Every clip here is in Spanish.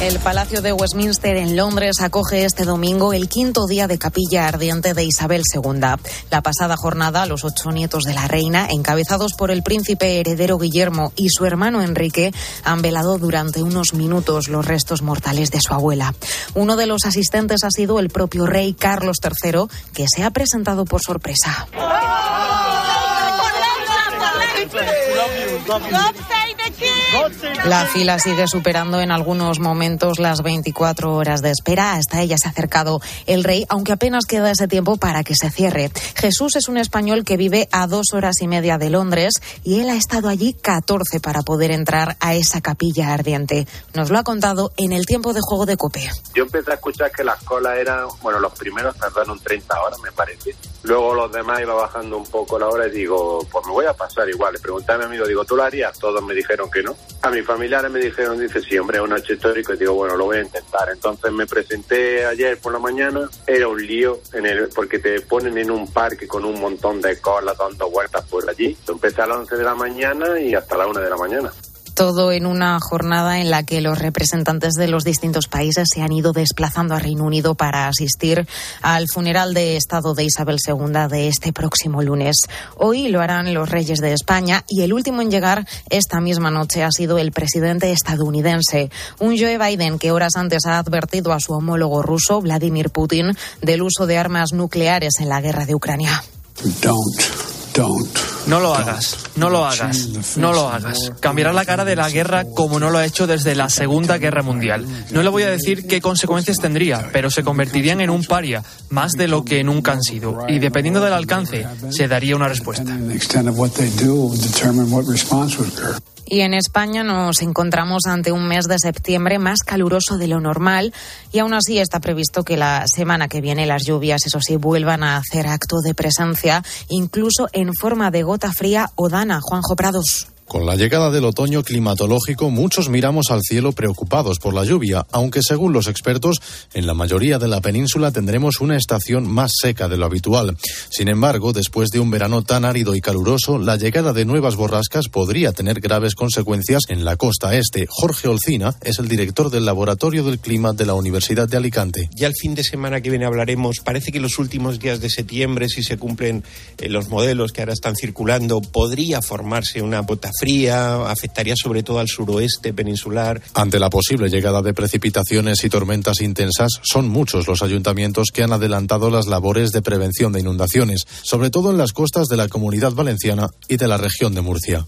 El Palacio de Westminster en Londres acoge este domingo el quinto día de capilla ardiente de Isabel II. La pasada jornada, los ocho nietos de la reina, encabezados por el príncipe heredero Guillermo y su hermano Enrique, han velado durante unos minutos los restos mortales de su abuela. Uno de los asistentes ha sido el propio rey Carlos III, que se ha presentado por sorpresa. La fila sigue superando en algunos momentos las 24 horas de espera. Hasta ella se ha acercado el rey, aunque apenas queda ese tiempo para que se cierre. Jesús es un español que vive a dos horas y media de Londres y él ha estado allí 14 para poder entrar a esa capilla ardiente. Nos lo ha contado en el tiempo de juego de Cope. Yo empecé a escuchar que las colas eran, bueno, los primeros tardaron 30 horas, me parece. Luego los demás iba bajando un poco la hora y digo, pues me voy a pasar igual. Le pregunté a mi amigo, digo, ¿tú lo harías? Todos me dijeron que no. A mis familiares me dijeron, dice, sí, hombre, es un hecho histórico. Y digo, bueno, lo voy a intentar. Entonces me presenté ayer por la mañana. Era un lío en el, porque te ponen en un parque con un montón de colas dando vueltas por allí. Empecé a las 11 de la mañana y hasta las 1 de la mañana. Todo en una jornada en la que los representantes de los distintos países se han ido desplazando a Reino Unido para asistir al funeral de Estado de Isabel II de este próximo lunes. Hoy lo harán los reyes de España y el último en llegar esta misma noche ha sido el presidente estadounidense, un Joe Biden que horas antes ha advertido a su homólogo ruso, Vladimir Putin, del uso de armas nucleares en la guerra de Ucrania. No lo hagas, no lo hagas, no lo hagas. Cambiará la cara de la guerra como no lo ha hecho desde la Segunda Guerra Mundial. No le voy a decir qué consecuencias tendría, pero se convertirían en un paria, más de lo que nunca han sido. Y dependiendo del alcance, se daría una respuesta. Y en España nos encontramos ante un mes de septiembre más caluroso de lo normal y aún así está previsto que la semana que viene las lluvias, eso sí, vuelvan a hacer acto de presencia, incluso en forma de gota fría o dana. Juanjo Prados. Con la llegada del otoño climatológico, muchos miramos al cielo preocupados por la lluvia, aunque según los expertos, en la mayoría de la península tendremos una estación más seca de lo habitual. Sin embargo, después de un verano tan árido y caluroso, la llegada de nuevas borrascas podría tener graves consecuencias en la costa este. Jorge Olcina es el director del Laboratorio del Clima de la Universidad de Alicante. Ya el fin de semana que viene hablaremos, parece que los últimos días de septiembre, si se cumplen eh, los modelos que ahora están circulando, podría formarse una bota fría, afectaría sobre todo al suroeste peninsular. Ante la posible llegada de precipitaciones y tormentas intensas, son muchos los ayuntamientos que han adelantado las labores de prevención de inundaciones, sobre todo en las costas de la comunidad valenciana y de la región de Murcia.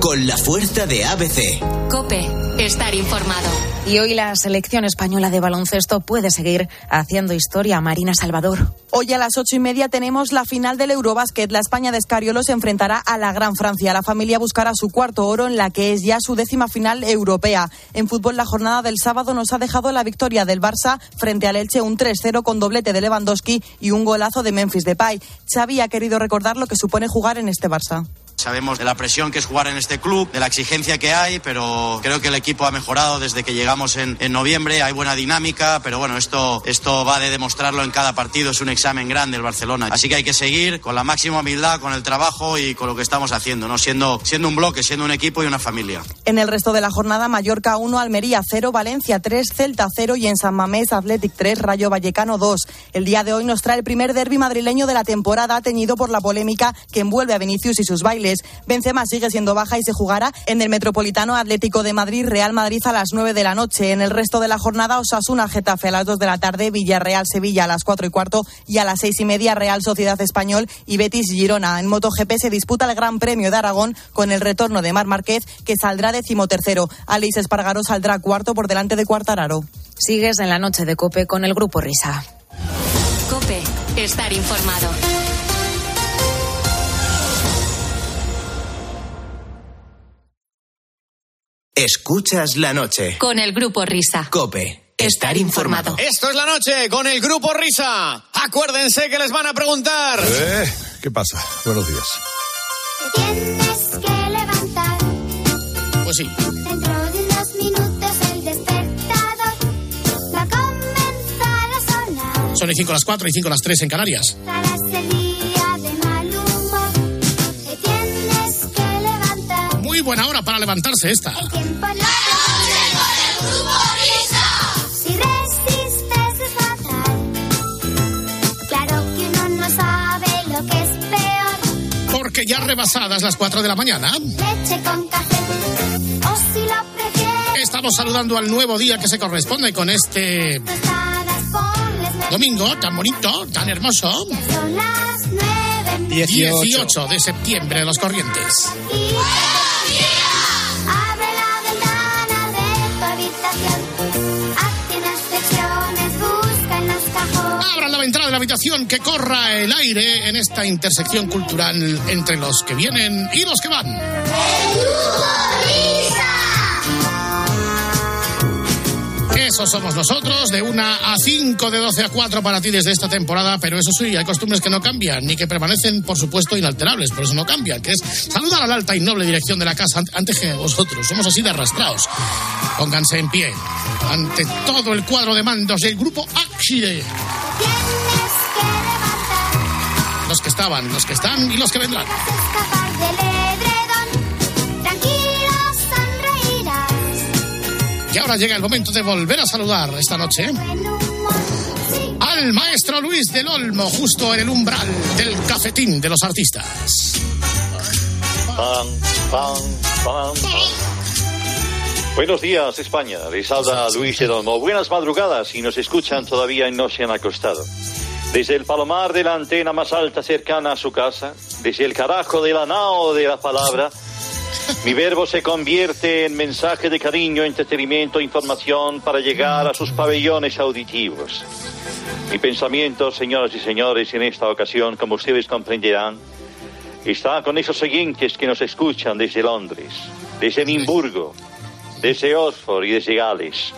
Con la fuerza de ABC. Cope, estar informado. Y hoy la selección española de baloncesto puede seguir haciendo historia. Marina Salvador. Hoy a las ocho y media tenemos la final del Eurobásquet. La España de Escariolo se enfrentará a la Gran Francia. La familia buscará su cuarto oro en la que es ya su décima final europea. En fútbol, la jornada del sábado nos ha dejado la victoria del Barça frente al Elche, un 3-0 con doblete de Lewandowski y un golazo de Memphis Depay. Xavi ha querido recordar lo que supone jugar en este Barça. Sabemos de la presión que es jugar en este club, de la exigencia que hay, pero creo que el equipo ha mejorado desde que llegamos en, noviembre. Hay buena dinámica, pero bueno, esto, esto va de demostrarlo en cada partido. Es un examen grande el Barcelona. Así que hay que seguir con la máxima humildad, con el trabajo y con lo que estamos haciendo, ¿no? siendo, siendo un bloque, siendo un equipo y una familia. En el resto de la jornada, Mallorca 1, Almería 0, Valencia 3, Celta 0 y en San Mamés Athletic 3, Rayo Vallecano 2. El día de hoy nos trae el primer derby madrileño de la temporada, teñido por la polémica que envuelve a Vinicius y sus bailes. Benzema sigue siendo baja y se jugará en el Metropolitano Atlético de Madrid, Real Madrid a las 9 de la noche. En el resto de la jornada, Osasuna, Getafe a las 2 de la tarde, Villarreal, Sevilla a las 4 y cuarto y a las 6 y media, Real Sociedad Español y Betis Girona. En MotoGP se disputa el Gran Premio de Aragón con el retorno de Mar Márquez, que saldrá decimotercero. Alice Espargaró saldrá cuarto por delante de Cuartararo. Sigues en la noche de Cope con el Grupo Risa. Cope, estar informado. Escuchas la noche. Con el Grupo Risa. Cope. Estar informado. Esto es la noche con el Grupo Risa. Acuérdense que les van a preguntar. Eh, ¿Qué pasa? Buenos días. Tienes que levantar. Pues sí. Dentro de unos minutos el despertador va a comenzar a sonar. Son y 5 las 4 y 5 las 3 en Canarias. Estarás buena hora para levantarse esta. El tiempo no Si resistes es fatal. Claro que uno no sabe lo que es peor. Porque ya rebasadas las 4 de la mañana, Leche con café. O si lo prefieres, estamos saludando al nuevo día que se corresponde con este domingo tan bonito, tan hermoso. Son las nueve. 18 de septiembre de los Corrientes. Abran la ventana de la habitación, que corra el aire en esta intersección cultural entre los que vienen y los que van. Eso somos nosotros, de 1 a 5, de 12 a 4 para ti desde esta temporada, pero eso sí, hay costumbres que no cambian, ni que permanecen, por supuesto, inalterables, por eso no cambian, que es saludar a la alta y noble dirección de la casa ante- antes que vosotros, somos así de arrastrados. Pónganse en pie ante todo el cuadro de mandos del grupo Axide. Los que estaban, los que están y los que vendrán. Y ahora llega el momento de volver a saludar esta noche al maestro Luis del Olmo, justo en el umbral del cafetín de los artistas. Buenos días, España. Les habla Luis del Olmo. Buenas madrugadas si nos escuchan todavía y no se han acostado. Desde el palomar de la antena más alta cercana a su casa, desde el carajo de la nao de la palabra, mi verbo se convierte en mensaje de cariño, entretenimiento, información para llegar a sus pabellones auditivos. Mi pensamiento, señoras y señores, en esta ocasión, como ustedes comprenderán, está con esos oyentes que nos escuchan desde Londres, desde Edimburgo, desde Oxford y desde Gales,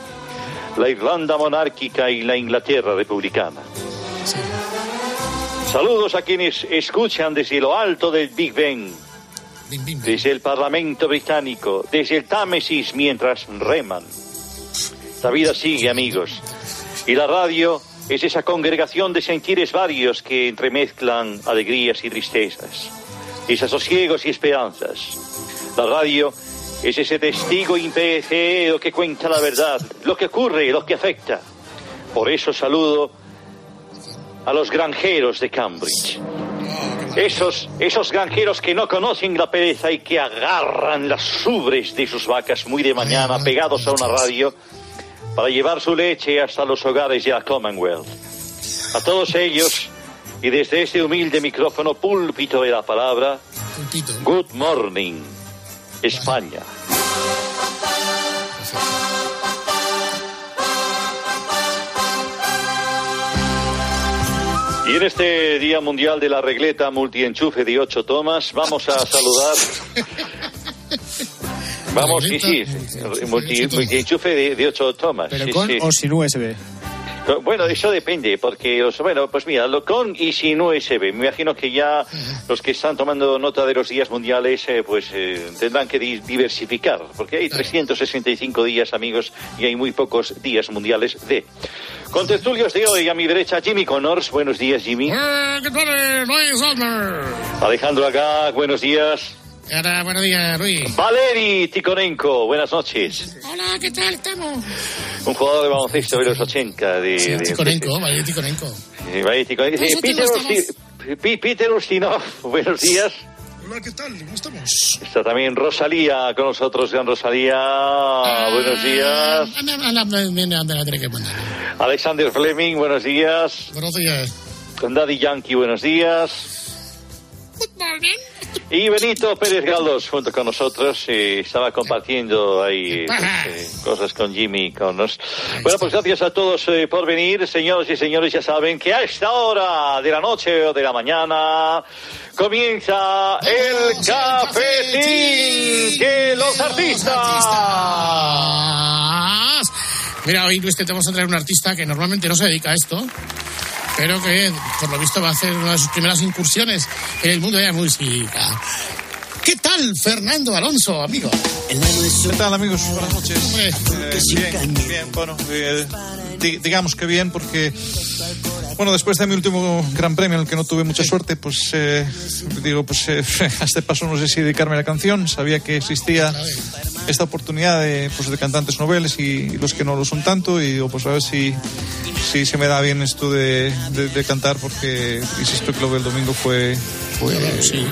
la Irlanda monárquica y la Inglaterra republicana. Saludos a quienes escuchan desde lo alto del Big Ben. Desde el Parlamento británico, desde el Támesis mientras reman. La vida sigue, amigos. Y la radio es esa congregación de sentires varios que entremezclan alegrías y tristezas, desasosiegos y esperanzas. La radio es ese testigo imperecedero que cuenta la verdad, lo que ocurre, lo que afecta. Por eso saludo a los granjeros de Cambridge. Esos, esos granjeros que no conocen la pereza y que agarran las ubres de sus vacas muy de mañana pegados a una radio para llevar su leche hasta los hogares de la Commonwealth. A todos ellos, y desde este humilde micrófono púlpito de la palabra. Good morning, España. Y en este Día Mundial de la Regleta Multienchufe de ocho tomas, vamos a saludar. Vamos, sí, sí, multienchufe de, de ocho tomas. Pero sí, con sí. o sin USB. Bueno, eso depende, porque, los- bueno, pues mira, lo con y sin USB. Me imagino que ya los que están tomando nota de los días mundiales, eh, pues eh, tendrán que di- diversificar, porque hay 365 días, amigos, y hay muy pocos días mundiales de. Con tertulios de hoy, a mi derecha, Jimmy Connors. Buenos días, Jimmy. Eh, ¿Qué tal? Alejandro Agag, buenos días. Buenos días, Luis. Valeri Tikonenko, buenas noches. Hola, ¿qué tal estamos? Un jugador de baloncesto de los 80. De, Sí, de- Ticonenko, vale, Ticonenco. Eh, vaya, Ticonenko. Pues Eh, yo Peter, Usti- Peter Ustinov, buenos días. Hola, ¿qué tal? ¿Cómo estamos? Está también Rosalía con nosotros, gran Rosalía. Buenos días. Ah, que mandar. Alexander Fleming, buenos días. Buenos días. Daddy Yankee, buenos días. Y Benito Pérez Galdós junto con nosotros eh, estaba compartiendo ahí pues, eh, cosas con Jimmy con nos. Bueno, pues gracias a todos eh, por venir, señores y señores, ya saben que a esta hora de la noche o de la mañana comienza el cafetín de los artistas. Mira, hoy Luis te vamos a traer un artista que normalmente no se dedica a esto, pero que por lo visto va a hacer una de sus primeras incursiones en el mundo de la música. ¿Qué tal, Fernando Alonso, amigo? ¿Qué tal amigos? Buenas noches. Eh, bien, bien, bueno, eh, di- digamos que bien porque Bueno, después de mi último Gran Premio en el que no tuve mucha suerte, pues eh, digo, pues eh, a este paso no sé si dedicarme a la canción. Sabía que existía esta oportunidad de, pues, de cantantes noveles y, los que no lo son tanto y digo, pues a ver si, si se me da bien esto de, de, de cantar porque insisto que lo del domingo fue... fue sí.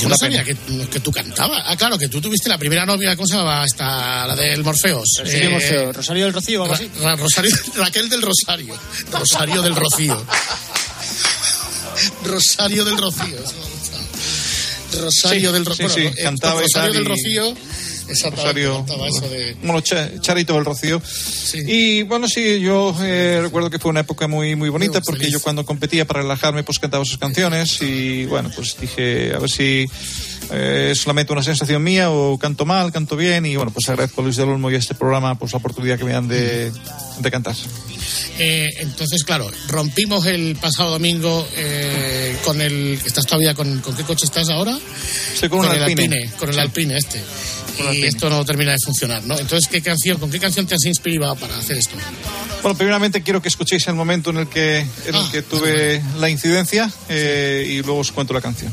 Yo no sabía que, que, tú cantabas. Ah, claro, que tú tuviste la primera novia, ¿cómo se llamaba? Esta, la del Morfeos. Eh, Morfeo. Rosario del Rocío, algo así. Ra, Rosario, Raquel del Rosario. Rosario del Rocío. Rosario del Rocío. Rosario sí, del Rocío. Sí, bueno, sí, cantaba Rosario del. Rocío. Rosario, eso de... bueno, Charito del Rocío. Sí. Y bueno, sí, yo eh, recuerdo que fue una época muy muy bonita porque feliz. yo cuando competía para relajarme pues cantaba sus canciones y bueno, pues dije a ver si eh, es solamente una sensación mía o canto mal, canto bien y bueno, pues agradezco a Luis del Olmo y a este programa pues la oportunidad que me dan de, de cantar. Eh, entonces, claro, rompimos el pasado domingo eh, con el. ¿Estás todavía con, con qué coche estás ahora? Estoy con, con el Alpine. Alpine. Con el Sí. Alpine este. Con Y Alpine. esto no termina de funcionar, ¿no? Entonces, ¿qué canción, ¿con qué canción te has inspirado para hacer esto? Bueno, primeramente quiero que escuchéis el momento en el que, en el Ah, que tuve la incidencia eh, y luego os cuento la canción.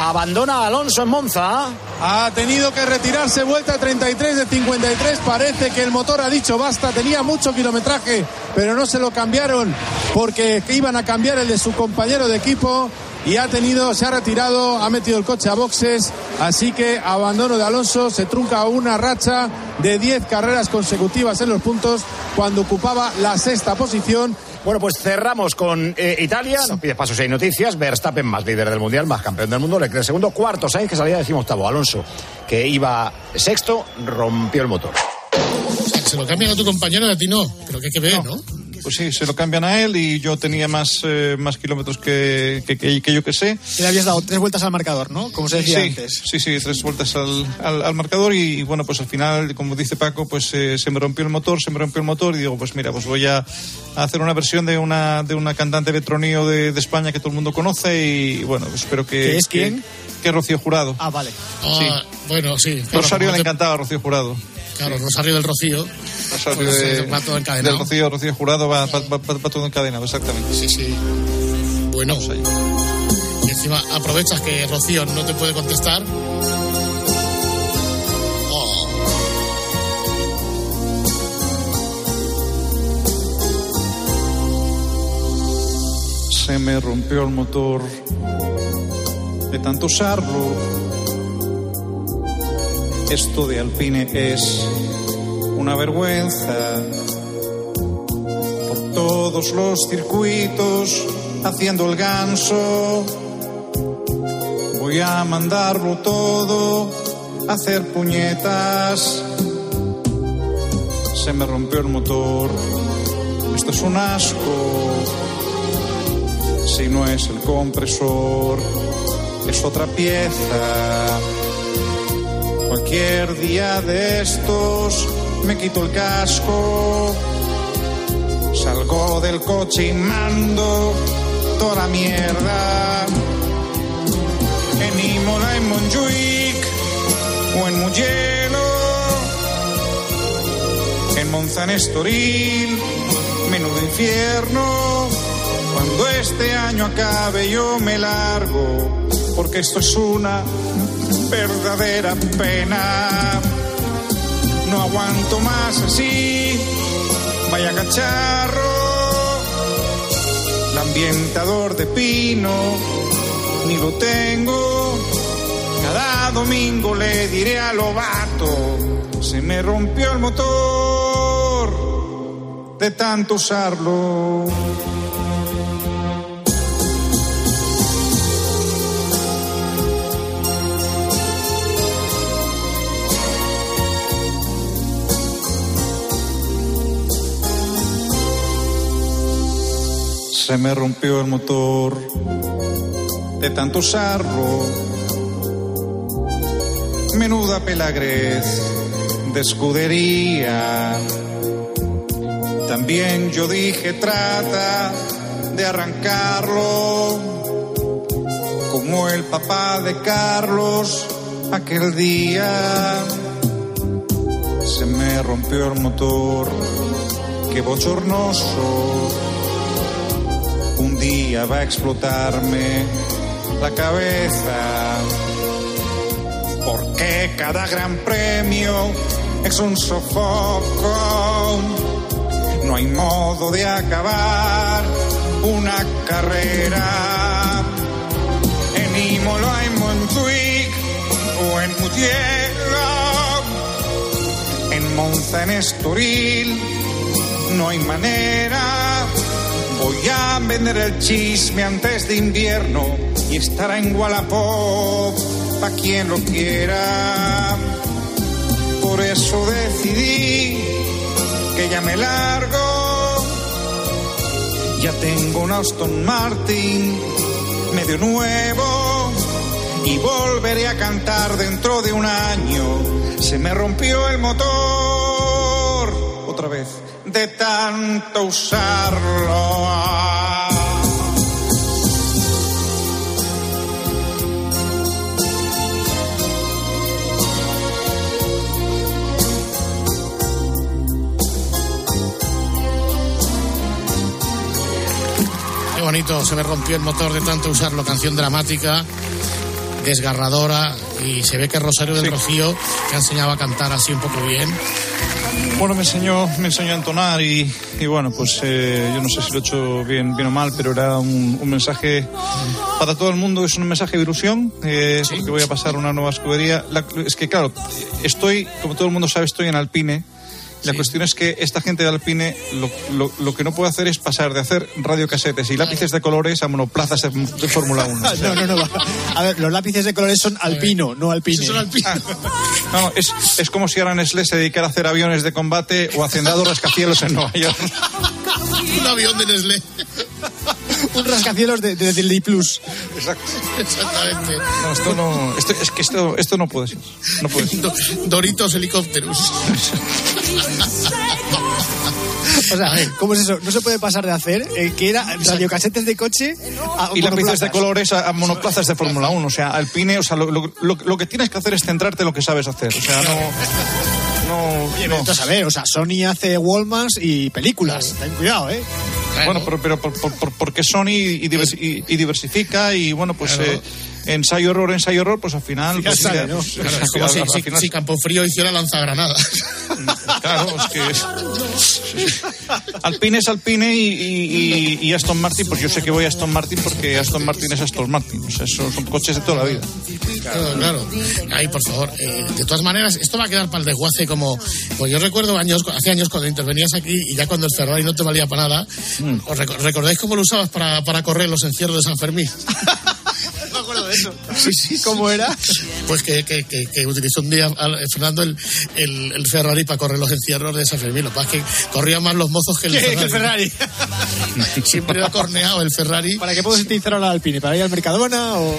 Abandona a Alonso en Monza. Ha tenido que retirarse vuelta 33 de 53. Parece que el motor ha dicho basta. Tenía mucho kilometraje, pero no se lo cambiaron porque iban a cambiar el de su compañero de equipo. Y ha tenido, se ha retirado, ha metido el coche a boxes. Así que abandono de Alonso. Se trunca una racha de 10 carreras consecutivas en los puntos cuando ocupaba la sexta posición. Bueno, pues cerramos con eh, Italia. Nos pide pasos y noticias. Verstappen más líder del mundial, más campeón del mundo. Leclerc segundo, cuarto. Sainz que salía decimoctavo. Alonso, que iba sexto, rompió el motor. Se lo cambian a tu compañero y a ti no. Pero que hay que ver, ¿no? Pues sí, se lo cambian a él y yo tenía más, eh, más kilómetros que, que, que- que yo que sé. Le habías dado tres vueltas al marcador, ¿no? Como se decía sí, antes. Sí, sí, tres vueltas al, al, al marcador y, bueno, pues al final, como dice Paco, pues eh, se me rompió el motor, se me rompió el motor y digo, pues mira, pues voy a, hacer una versión de una, de una cantante de tronío de, de España que todo el mundo conoce y bueno, pues espero que... ¿Que es que- quién? Que es Rocío Jurado. Ah, vale. Ah, Bueno, sí. claro, Rosario le encantaba a Rocío Jurado. Claro, Rosario del Rocío. Rosario Pues, de, va todo encadenado. del Rocío, Rocío Jurado va, va, va- va todo encadenado, exactamente. Sí, sí. Bueno. Y encima aprovechas que Rocío no te puede contestar. Se me rompió el motor de tanto usarlo. Esto de Alpine es una vergüenza. Por todos los circuitos haciendo el ganso. Voy a mandarlo todo a hacer puñetas. Se me rompió el motor. Esto es un asco. Si no es el compresor, es otra pieza. Cualquier día de estos me quito el casco, salgo del coche y mando toda la mierda. En Imola, en Montjuic o en Mugello, en Monza, en Estoril, menudo infierno. Cuando este año acabe yo me largo, porque esto es una verdadera pena. No aguanto más así, vaya cacharro. El ambientador de pino, ni lo tengo. Cada domingo le diré a Lobato, se me rompió el motor de tanto usarlo. Se me rompió el motor de tanto usarlo. Menuda pelagrez de escudería. También yo dije trata de arrancarlo. Como el papá de Carlos aquel día. Se me rompió el motor, qué bochornoso día va a explotarme la cabeza. Porque cada gran premio es un sofoco. No hay modo de acabar una carrera. En Imola, en Montjuic o en Mugello. En Monza, en Estoril, no hay manera. Voy a vender el chisme antes de invierno y estará en Wallapop pa' quien lo quiera. Por eso decidí que ya me largo. Ya tengo un Aston Martin medio nuevo y volveré a cantar dentro de un año. Se me rompió el motor otra vez de tanto usarlo. Qué bonito, se me rompió el motor de tanto usarlo. Canción dramática, desgarradora. Y se ve que Rosario del Rocío te ha enseñado a cantar así un poco bien. Bueno, me enseñó, me enseñó a entonar y, y bueno, pues eh, yo no sé si lo he hecho bien, bien o mal, pero era un, un mensaje para todo el mundo, es un mensaje de ilusión, eh, porque voy a pasar una nueva escudería. La- es que claro, estoy, como todo el mundo sabe, estoy en Alpine. La cuestión es que esta gente de Alpine lo, lo- lo que no puede hacer es pasar de hacer radiocasetes y lápices de colores a monoplazas de, de Fórmula 1. O sea, No, no, no. A ver, los lápices de colores son alpino, no alpine. No, es, es como si ahora Nestlé se dedicara a hacer aviones de combate o hacendado rascacielos en Nueva York. Un avión de Nestlé. Un rascacielos de, de, del Plus. Exacto. Exactamente. No, esto no, esto, es que esto, esto no puede ser. No puede ser. Do- Doritos helicópteros. O sea, ¿cómo es eso? No se puede pasar de hacer eh, que era radiocasetes de coche a Y lápices de colores a, a monoplazas de Fórmula 1. O sea, Alpine, o sea, lo, lo- lo- lo que tienes que hacer es centrarte en lo que sabes hacer. O sea, no. No, Oye, entonces, a ver, o sea, Sony hace Walmart y películas. Ten cuidado, ¿eh? Bueno, pero, pero por- por- por- porque Sony y, divers- y- y diversifica y bueno, pues Claro. eh, ensayo error, ensayo error, pues al final. Pues, sale, ¿no? pues, Claro, es como si, si- final- si Campofrío hiciera lanzagranadas. Claro, es que es- Alpine es Alpine y, y- y- y Aston Martin, pues yo sé que voy a Aston Martin porque Aston Martin es Aston Martin. O sea, son, son coches de toda la vida. Claro, claro. Ay, por favor. eh, de todas maneras, esto va a quedar para el desguace como... Pues yo recuerdo años, hace años cuando intervenías aquí y ya cuando el Ferrari no te valía para nada, ¿os reco- recordáis cómo lo usabas para, para correr los encierros de San Fermín? acuerdo de eso. Sí, sí, ¿cómo era? Pues que, que, que, que utilizó un día Fernando el, el, el Ferrari para correr los encierros de San Fermín. Lo que pasa es que corrían más los mozos que el ¿Qué? Ferrari. ¿Que el Ferrari? Siempre era corneado el Ferrari. ¿Para qué puedes utilizar ahora el Alpine? ¿Para ir al Mercadona o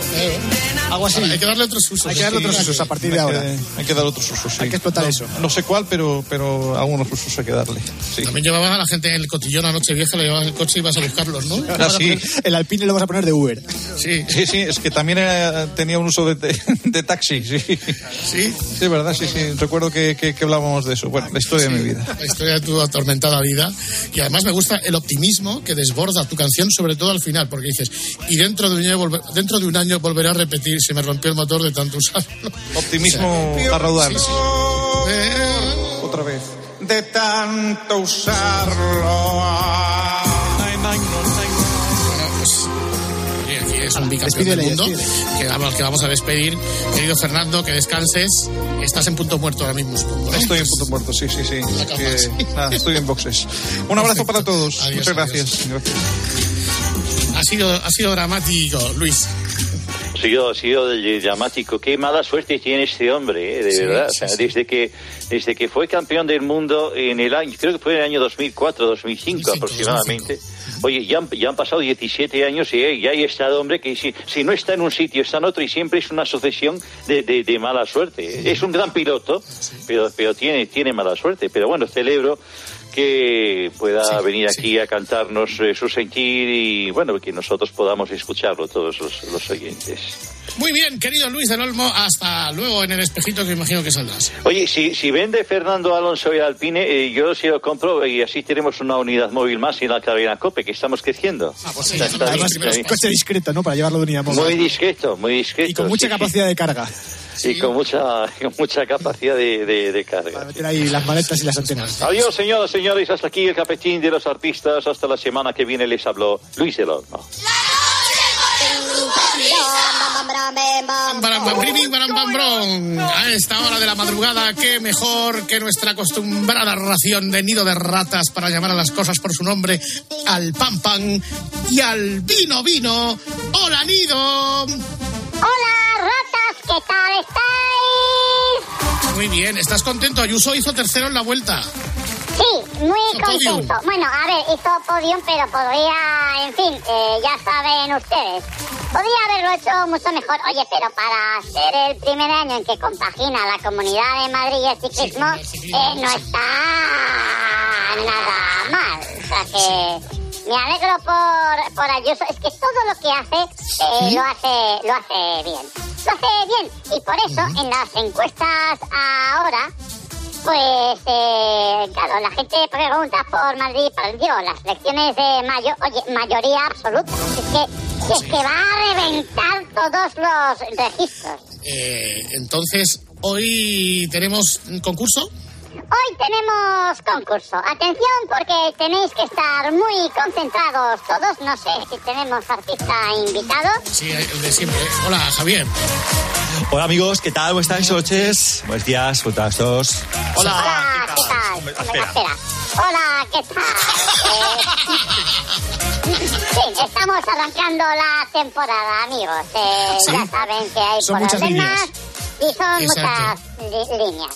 algo así? Hay que darle otros usos. Hay que darle otros usos a partir de Hay que- ahora. Hay que dar otros usos. sí. Hay que explotar No- eso. No sé cuál, pero, pero algunos usos hay que darle. Sí. También llevabas a la gente en el cotillón a Nochevieja, le llevabas el coche y ibas a buscarlos, ¿no? Ah, sí. El Alpine lo vas a poner de Uber. Sí. Sí, sí, es que también era- tenía un uso de, de- de taxi, sí. Sí. Sí, verdad, sí, sí. Recuerdo que, que- que hablábamos de eso. Bueno, la historia de mi vida. La historia de tu atormentada vida. Y además me gusta el optimismo que desborda tu canción, sobre todo al final, porque dices, y dentro de un año, volver- dentro de un año volveré a repetir, se me rompió el motor de tanto usarlo. Optimismo a raudar. Sí, sí. Otra vez. De tanto usarlo. Un bicampeón del mundo que vamos, que vamos a despedir. Querido Fernando, que descanses. Estás en punto muerto ahora mismo. supongo, ¿eh? Estoy en punto muerto, sí, sí, sí. Que- nada, estoy en boxes. Un abrazo para todos. Adiós, Muchas adiós. gracias. Gracias. Ha sido, ha sido dramático, Luis. Ha sido, ha sido dramático. Qué mala suerte tiene este hombre, eh, de Sí, verdad. sí, O sea, sí. Desde que desde que fue campeón del mundo en el año, creo que fue en el año 2004, 2005, 2005, aproximadamente. Oye, ya han, ya han pasado 17 años y eh, ya hay estado hombre que si, si no está en un sitio, está en otro y siempre es una sucesión de, de- de mala suerte. Es un gran piloto, pero, pero tiene, tiene mala suerte. Pero bueno, celebro que pueda venir aquí a cantarnos eh, su sentir y bueno, que nosotros podamos escucharlo todos los, los oyentes. Muy bien, querido Luis del Olmo, hasta luego en el espejito que imagino que saldrás. Oye, si, si vende Fernando Alonso y Alpine, eh, yo sí lo compro y así tenemos una unidad móvil más en la cadena COPE, que estamos creciendo. Ah, pues sí, Está- está Además, está bien. coche discreto, ¿no? Para llevarlo de unidad móvil. Muy discreto, muy discreto. Y con mucha sí, capacidad de carga. sí. Y con mucha, con mucha capacidad de, de- de carga. Meter ahí las maletas y las antenas. Adiós, señoras y señores. Hasta aquí el capetín de los artistas. Hasta la semana que viene les habló Luis del Olmo. A esta hora de la madrugada, qué mejor que nuestra acostumbrada ración de nido de ratas para llamar a las cosas por su nombre, al pan pan y al vino vino. ¡Hola, nido! Hola, ratas, ¿qué tal estáis? Muy bien, ¿estás contento? Ayuso hizo tercero en la vuelta. Sí, muy contento. Bueno, a ver, hizo podium, pero podría, en fin, eh, ya saben ustedes. Podría haberlo hecho mucho mejor. Oye, pero para ser el primer año en que compagina la Comunidad de Madrid y el ciclismo, eh, no está nada mal. O sea que me alegro por, por Ayuso. Es que todo lo que hace, eh, lo hace lo hace bien. Lo hace bien. Y por eso, en las encuestas ahora, pues, eh, claro, la gente pregunta por Madrid, por digo, las elecciones de mayo, oye, mayoría absoluta. Es que, es que va a reventar todos los registros. Eh, entonces, hoy tenemos un concurso. Hoy tenemos concurso. Atención porque tenéis que estar muy concentrados todos. No sé si tenemos artista invitado. Sí, el de siempre. Hola, Javier. Hola amigos, ¿qué tal? ¿Cómo estáis? Buenas noches. Buenos días, ¿cómo estás todos? Hola, ¿qué tal? Espera. Hola, ¿qué tal? Eh, sí, estamos arrancando la temporada, amigos. Eh, Sí. Ya saben que hay Son muchas problemas y son Exacto. muchas líneas.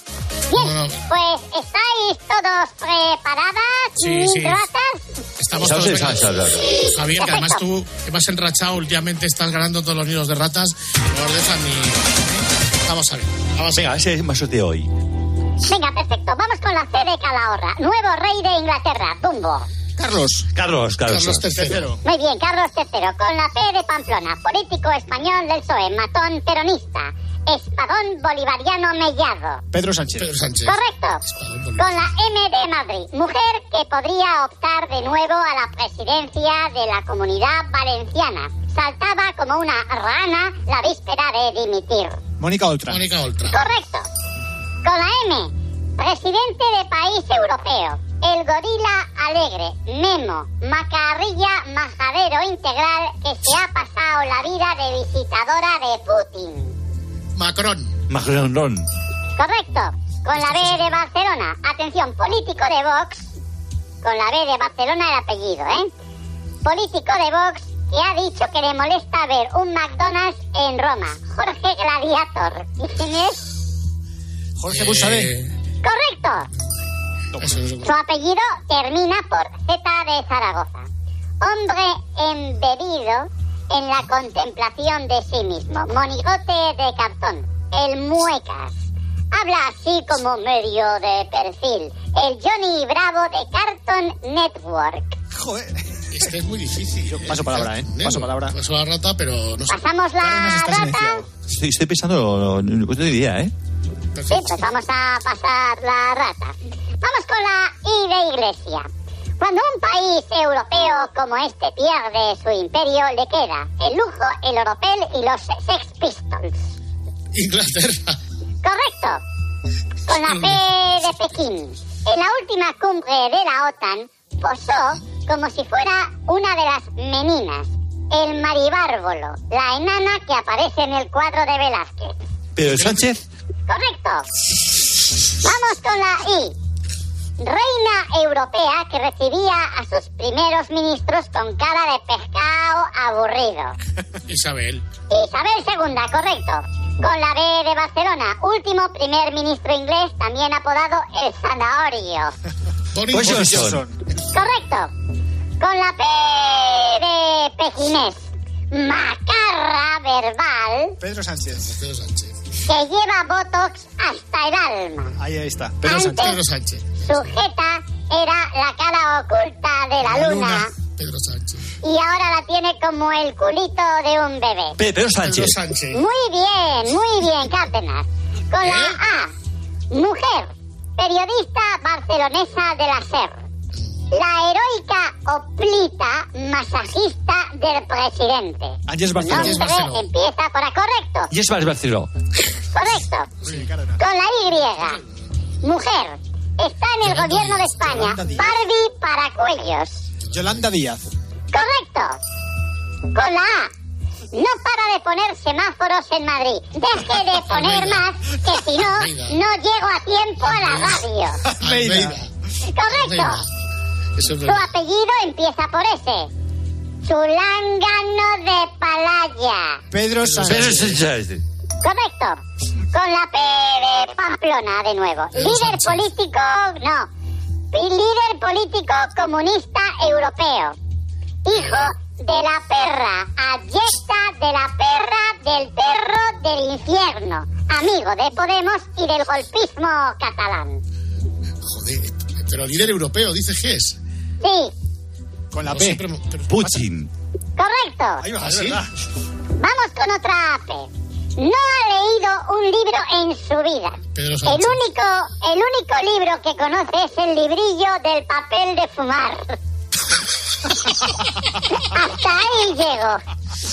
Bien, pues ¿estáis todos preparadas, Sí, sí. ratas? Estamos todos claro. Javier, que además tú que vas enrachado últimamente, estás ganando todos los nidos de ratas. No os dejan ni... Vamos a ver. Vamos a Venga, ese es más suerte hoy. Venga, perfecto. Vamos con la C de Calahorra. Nuevo rey de Inglaterra, Dumbo. Carlos. Carlos, Carlos. III. Muy bien, Carlos III, con la P de Pamplona, político español del PSOE, matón peronista, espadón bolivariano mellado. Pedro Sánchez. Pedro Sánchez. Correcto. Con la M de Madrid, mujer que podría optar de nuevo a la presidencia de la comunidad valenciana. Saltaba como una rana la víspera de dimitir. Mónica Oltra. Mónica Oltra. Correcto. Con la M, presidente de país europeo. El gorila alegre, Memo, macarrilla majadero integral que se ha pasado la vida de visitadora de Putin. Macron. Macron. Correcto. Con la B de Barcelona. Atención, político de Vox. Con la B de Barcelona el apellido, ¿eh? Político de Vox que ha dicho que le molesta ver un McDonald's en Roma. Jorge Gladiator. ¿Y quién es? Jorge Eh. Correcto. Eso es- Su apellido termina por Z de Zaragoza. Hombre embebido en la contemplación de sí mismo. Monigote de cartón. El muecas. Habla así como medio de perfil. El Johnny Bravo de Cartoon Network. Joder. Este es muy difícil. paso palabra, ¿eh? Paso palabra. Paso la rata, pero no sé. Pasamos la rata. Estoy, estoy pensando, no, no tengo idea, ¿eh? Sí, pues vamos a pasar la rata. Vamos con la I de Iglesia. Cuando un país europeo como este pierde su imperio, le queda el lujo, el oropel y los Sex Pistols. Inglaterra. Correcto. Con la P de Pekín. En la última cumbre de la OTAN posó como si fuera una de las meninas, el maribárbolo, la enana que aparece en el cuadro de Velázquez. Pedro Sánchez. Correcto. Vamos con la I. Reina europea que recibía a sus primeros ministros con cara de pescado aburrido. Isabel. Isabel II, correcto. Con la B de Barcelona, último primer ministro inglés, también apodado el zanahorio. Boris Johnson. Correcto. Con la P de pequinés, macarra verbal, Pedro Sánchez. Pedro Sánchez. Que lleva Botox hasta el alma. Ahí, ahí está. Pedro Sánchez. Pedro Sánchez. Su jeta era la cara oculta de la luna. Pedro Sánchez. Y ahora la tiene como el culito de un bebé. Pe- Pedro Sánchez. Pedro Sánchez. Muy bien, muy bien, Cárdenas. Con la A, mujer, periodista barcelonesa de la SER. La heroica oplita masajista del presidente. Ángeles Barceló. Nombre empieza por A, correcto, Y es más Barceló. correcto. Con la Y, mujer, está en el gobierno de España. Barbie para cuellos. Yolanda Díaz. Correcto. Con la A. No para de poner semáforos en Madrid. Deje de poner más, que si no, no llego a tiempo a la radio. Almeida. Correcto. Eso es Su verdad. apellido empieza por S. Sulángano de Palaya. Pedro Pedro Sánchez. Sánchez. Correcto. Con la P de Pamplona de nuevo. Pedro Líder Sánchez. político, no. Líder político comunista europeo. Hijo de la perra. Ayesta de la perra del perro del infierno. Amigo de Podemos y del golpismo catalán. Joder, pero líder europeo, dice Gess. Sí, Con la No, P. Putin. correcto. Ahí va, ¿Ah, sí? Vamos con otra P. No ha leído un libro en su vida. Pedro El Sánchez. único, el único libro que conoce es el librillo del papel de fumar. Hasta ahí llego.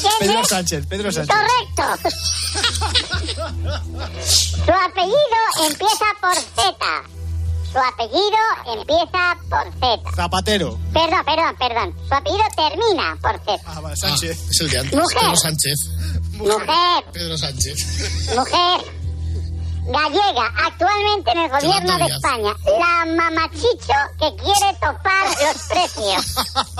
¿Quién Pedro es? Sánchez. Pedro Sánchez. Correcto. Su apellido empieza por. Su apellido empieza por Z. Zapatero. Perdón, perdón, perdón. Su apellido termina por Z. Ah, vale, Ah, Sánchez. es el de antes. Mujer. Pedro Sánchez. Mujer, Pedro Sánchez. mujer. Gallega, actualmente en el gobierno de Díaz. España. La mamachicho que quiere topar los precios.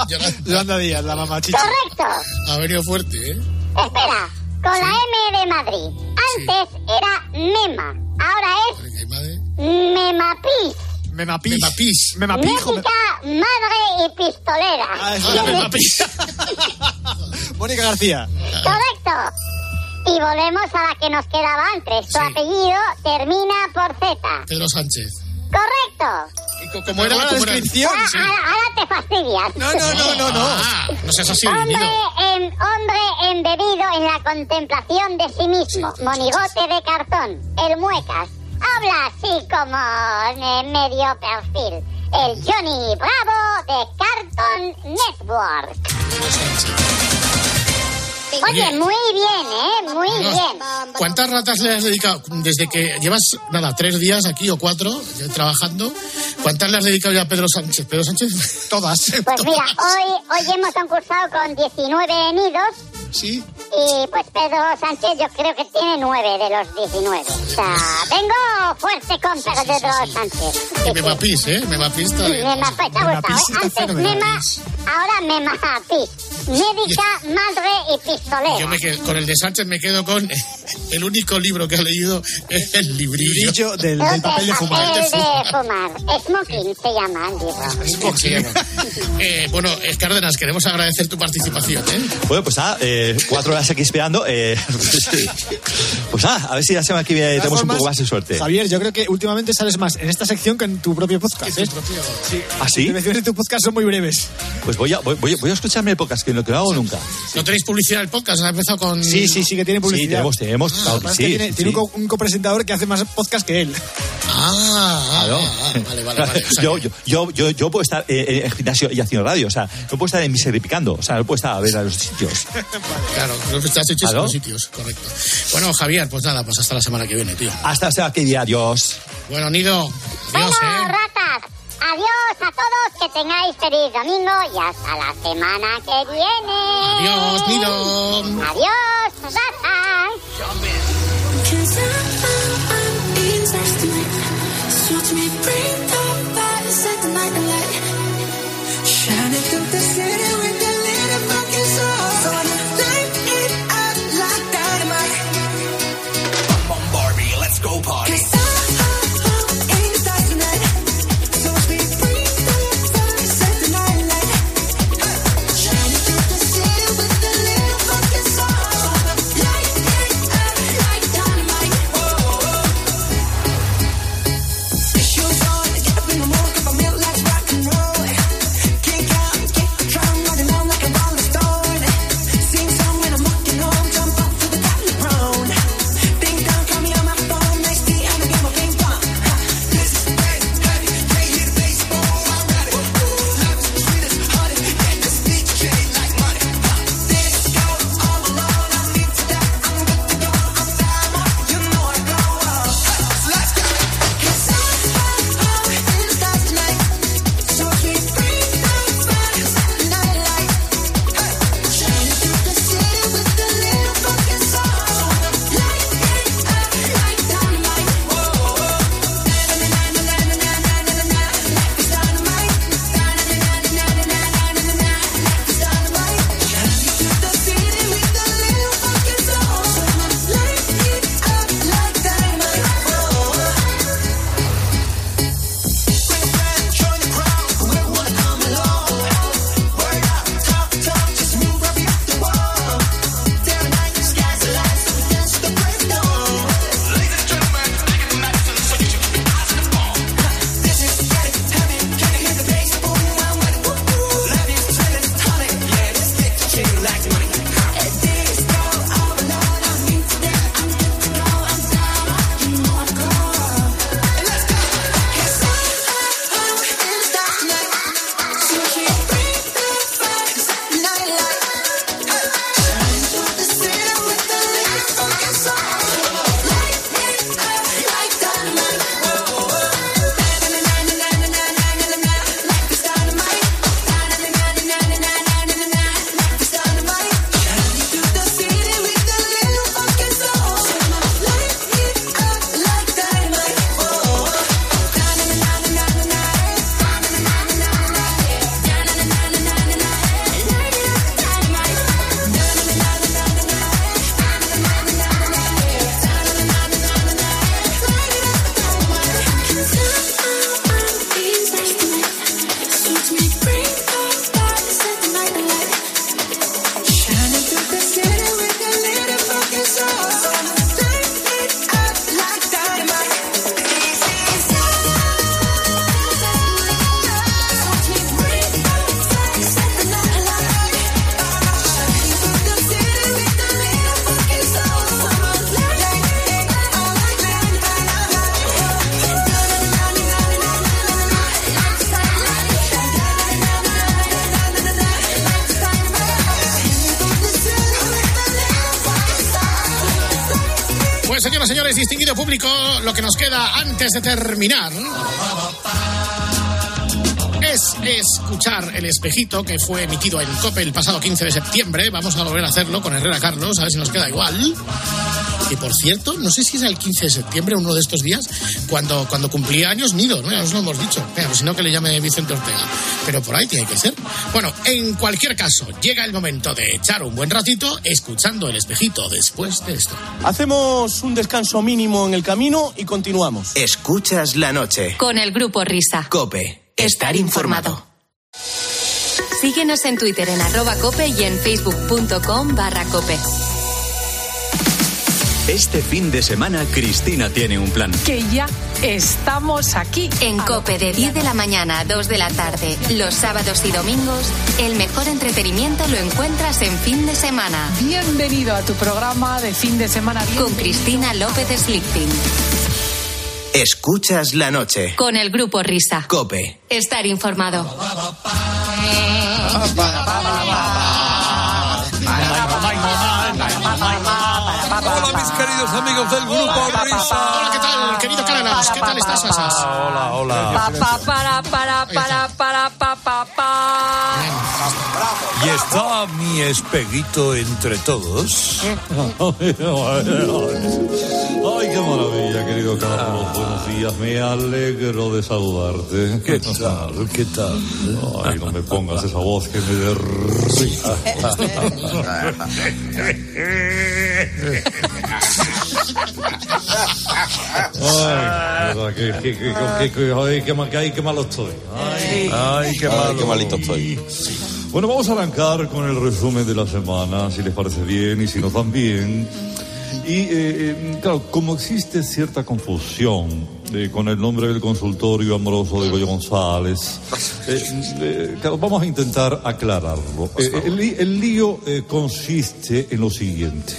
Yolanda. Díaz, la mamachicha. Correcto. Ha venido fuerte, ¿eh? Espera, con la M de Madrid. Antes era Mema, ahora es Memapis. Memapis. Memapis. Memapijo. Médica, madre y pistolera. Ah, es Ah, la Memapis. Mónica García. Correcto. Y volvemos a la que nos quedaba antes. Su Sí. apellido termina por Z. Pedro Sánchez. Correcto. ¿Y co- ¿Cómo era? la ¿Cómo era? descripción? Ahora, Sí. ahora- ahora te fastidias. No, no, no, no, no. Ah, no seas así, Hombre, en, hombre embebido en la contemplación de sí mismo, monigote de cartón, el muecas, habla así como en medio perfil, el Johnny Bravo de Cartoon Network. Oye, muy bien, ¿eh? Muy bien. ¿Cuántas ratas le has dedicado? Desde que llevas, nada, tres días aquí o cuatro ya trabajando, ¿cuántas le has dedicado ya a Pedro Sánchez? ¿Pedro Sánchez? Todas. Pues mira, hoy, hoy hemos concursado con 19 nidos Sí. y pues Pedro Sánchez yo creo que tiene 9 de los 19. O sea, vengo fuerte con Pedro Sánchez. Sí, Y sí. Memapis, ¿eh? Memapis está bien. Mema, te ha gustado, Memapis ¿eh? está Antes fenomenal. Mema, ahora Memapis. Médica, madre y pistolera. Yo me quedo, con el de Sánchez me quedo con el único libro que ha leído es el librillo. Brillo del, del papel de fumar. Papel de fumar. Smoking se llama el libro. ¿Cómo se llama? Eh, bueno, eh, Cárdenas, queremos agradecer tu participación. ¿eh? Bueno, pues nada, eh, cuatro horas aquí esperando. eh, pues nada, a ver si viene De todas tenemos un poco formas, más de suerte. Javier, yo creo que últimamente sales más en esta sección que en tu propio podcast. ¿eh? Sí. ¿Ah, sí? Las de tu podcast son muy breves. Pues voy a, voy, voy a escucharme el podcast, que lo que no hago nunca. ¿No tenéis publicidad en el podcast? ¿Ha empezado con...? Sí, sí, sí que tiene Sí, publicidad. tenemos, tenemos. claro sí, que tiene, sí, tiene sí. un, co- un copresentador que hace más podcast que él. Ah, ah, Claro. ah, vale, vale, vale. O sea yo, yo, yo, yo, yo puedo estar eh, en el gimnasio y haciendo radio, o sea, no puedo estar en mi picando, o sea, no puedo estar a ver a los sitios. Claro, creo que estás hecho en Claro. los sitios, correcto. Bueno, Javier, pues nada, pues hasta la semana que viene, tío. Hasta la semana que viene, adiós. Bueno, Nido, Bueno, adiós, ¿eh? Adiós a todos, que tengáis feliz domingo y hasta la semana que viene. Adiós, Nido. Adiós, ratas. Lo que nos queda antes de terminar es escuchar el espejito que fue emitido en COPE el pasado 15 de septiembre. Vamos a volver a hacerlo con Herrera Carlos, a ver si nos queda igual. Que por cierto, no sé si es el 15 de septiembre, uno de estos días, cuando, cuando cumplía años Nido, ¿no? Ya os lo hemos dicho. Venga, pues si no, que le llame Vicente Ortega. Pero por ahí tiene que ser. Bueno, en cualquier caso, llega el momento de echar un buen ratito escuchando el espejito después de esto. Hacemos un descanso mínimo en el camino y continuamos. Escuchas la noche. Con el grupo Risa. Cope. Estar informado. Síguenos en Twitter en arroba cope y en facebook.com barra cope. Este fin de semana Cristina tiene un plan. Que ya estamos aquí. En cope de 10 de la mañana a 2 de la tarde, los sábados y domingos, el mejor entretenimiento lo encuentras en fin de semana. Bienvenido a tu programa de fin de semana. Con Cristina López Slichting. Escuchas la noche. Con el grupo Risa. Cope. Estar informado. Mis queridos amigos del grupo Risa. Hola, ¿qué tal, querido Cárdenas? ¿Qué tal estás, Asas? Hola, hola. Pa, para, para, para, para, pa, pa, pa. Y está mi espeguito entre todos. Ay, qué maravilla, querido Carlos. Buenos días, me alegro de saludarte. ¿Qué tal? ¿Qué tal? Ay, no me pongas esa voz que me derrita. Ay, ay, qué, ay, qué malo estoy. Ay, Ay, qué malo. qué malito estoy. Bueno, vamos a arrancar con el resumen de la semana, si les parece bien y si nos van bien. Y eh, eh, claro, como existe cierta confusión eh, con el nombre del consultorio amoroso de Goyo González, eh, eh, claro, vamos a intentar aclararlo. Eh, el, el lío consiste en lo siguiente.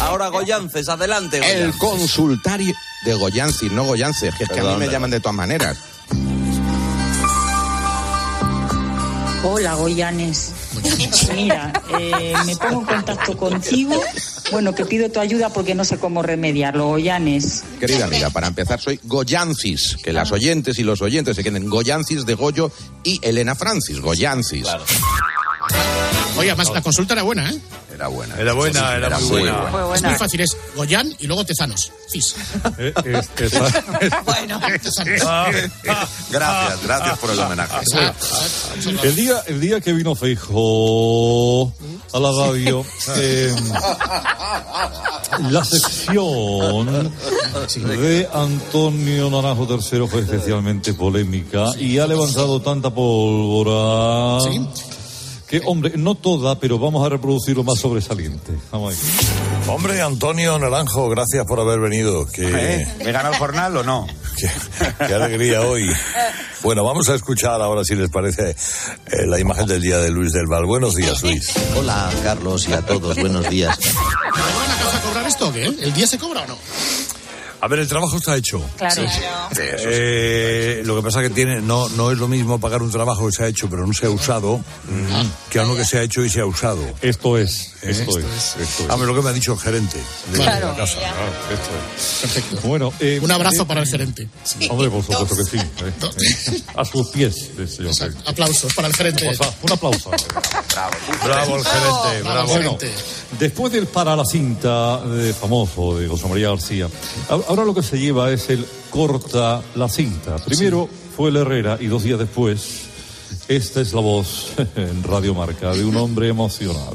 Ahora Goyances, adelante. El consultario de Goyanci, no Goyances, que es que a mí me llaman de todas maneras. Hola, Goyanes. Mira, eh, me pongo en contacto contigo. Bueno, que pido tu ayuda porque no sé cómo remediarlo, Goyanes. Querida amiga, para empezar soy Goyancis, que las oyentes y los oyentes se queden Goyancis de Goyo y Elena Francis, Goyancis. Oye, además la consulta era buena, ¿eh? Era buena. Era buena, era muy buena. Es muy fácil, es Goyan y luego Tezanos. Cis. Eh, es- bueno, Gracias, gracias por el homenaje. El día, el día que vino Feijo a la radio, eh, la sección de Antonio Naranjo III fue especialmente polémica y ha levantado tanta pólvora que, hombre, no toda, pero vamos a reproducir lo más sobresaliente. Vamos ahí. Hombre, Antonio Naranjo, gracias por haber venido. Qué, ¿Eh? ¿Me gana el jornal o no? qué, qué alegría hoy. Bueno, vamos a escuchar ahora, si les parece, eh, la imagen del día de Luis del Val. Buenos días, Luis. Hola, Carlos, y a todos, buenos días. ¿Van a casa a cobrar esto o qué? ¿El día se cobra o no? A ver, el trabajo está hecho. Claro. Eh, lo que pasa que tiene no no es lo mismo pagar un trabajo que se ha hecho pero no se ha usado que a uno que se ha hecho y se ha usado. Esto es, ¿Eh? esto es, esto es. Ah, pero lo que me ha dicho el gerente de Claro. la casa. Perfecto. Bueno, eh, Un abrazo eh, para el gerente. Hombre, por supuesto que sí. a sus pies, señor. Aplausos para el gerente. Un aplauso. Bravo el gerente, bravo. Bueno, después del para la cinta de famoso de José María García, a- ahora lo que se lleva es el corta la cinta. Primero fue el Herrera y dos días después, esta es la voz en Radio Marca de un hombre emocionado.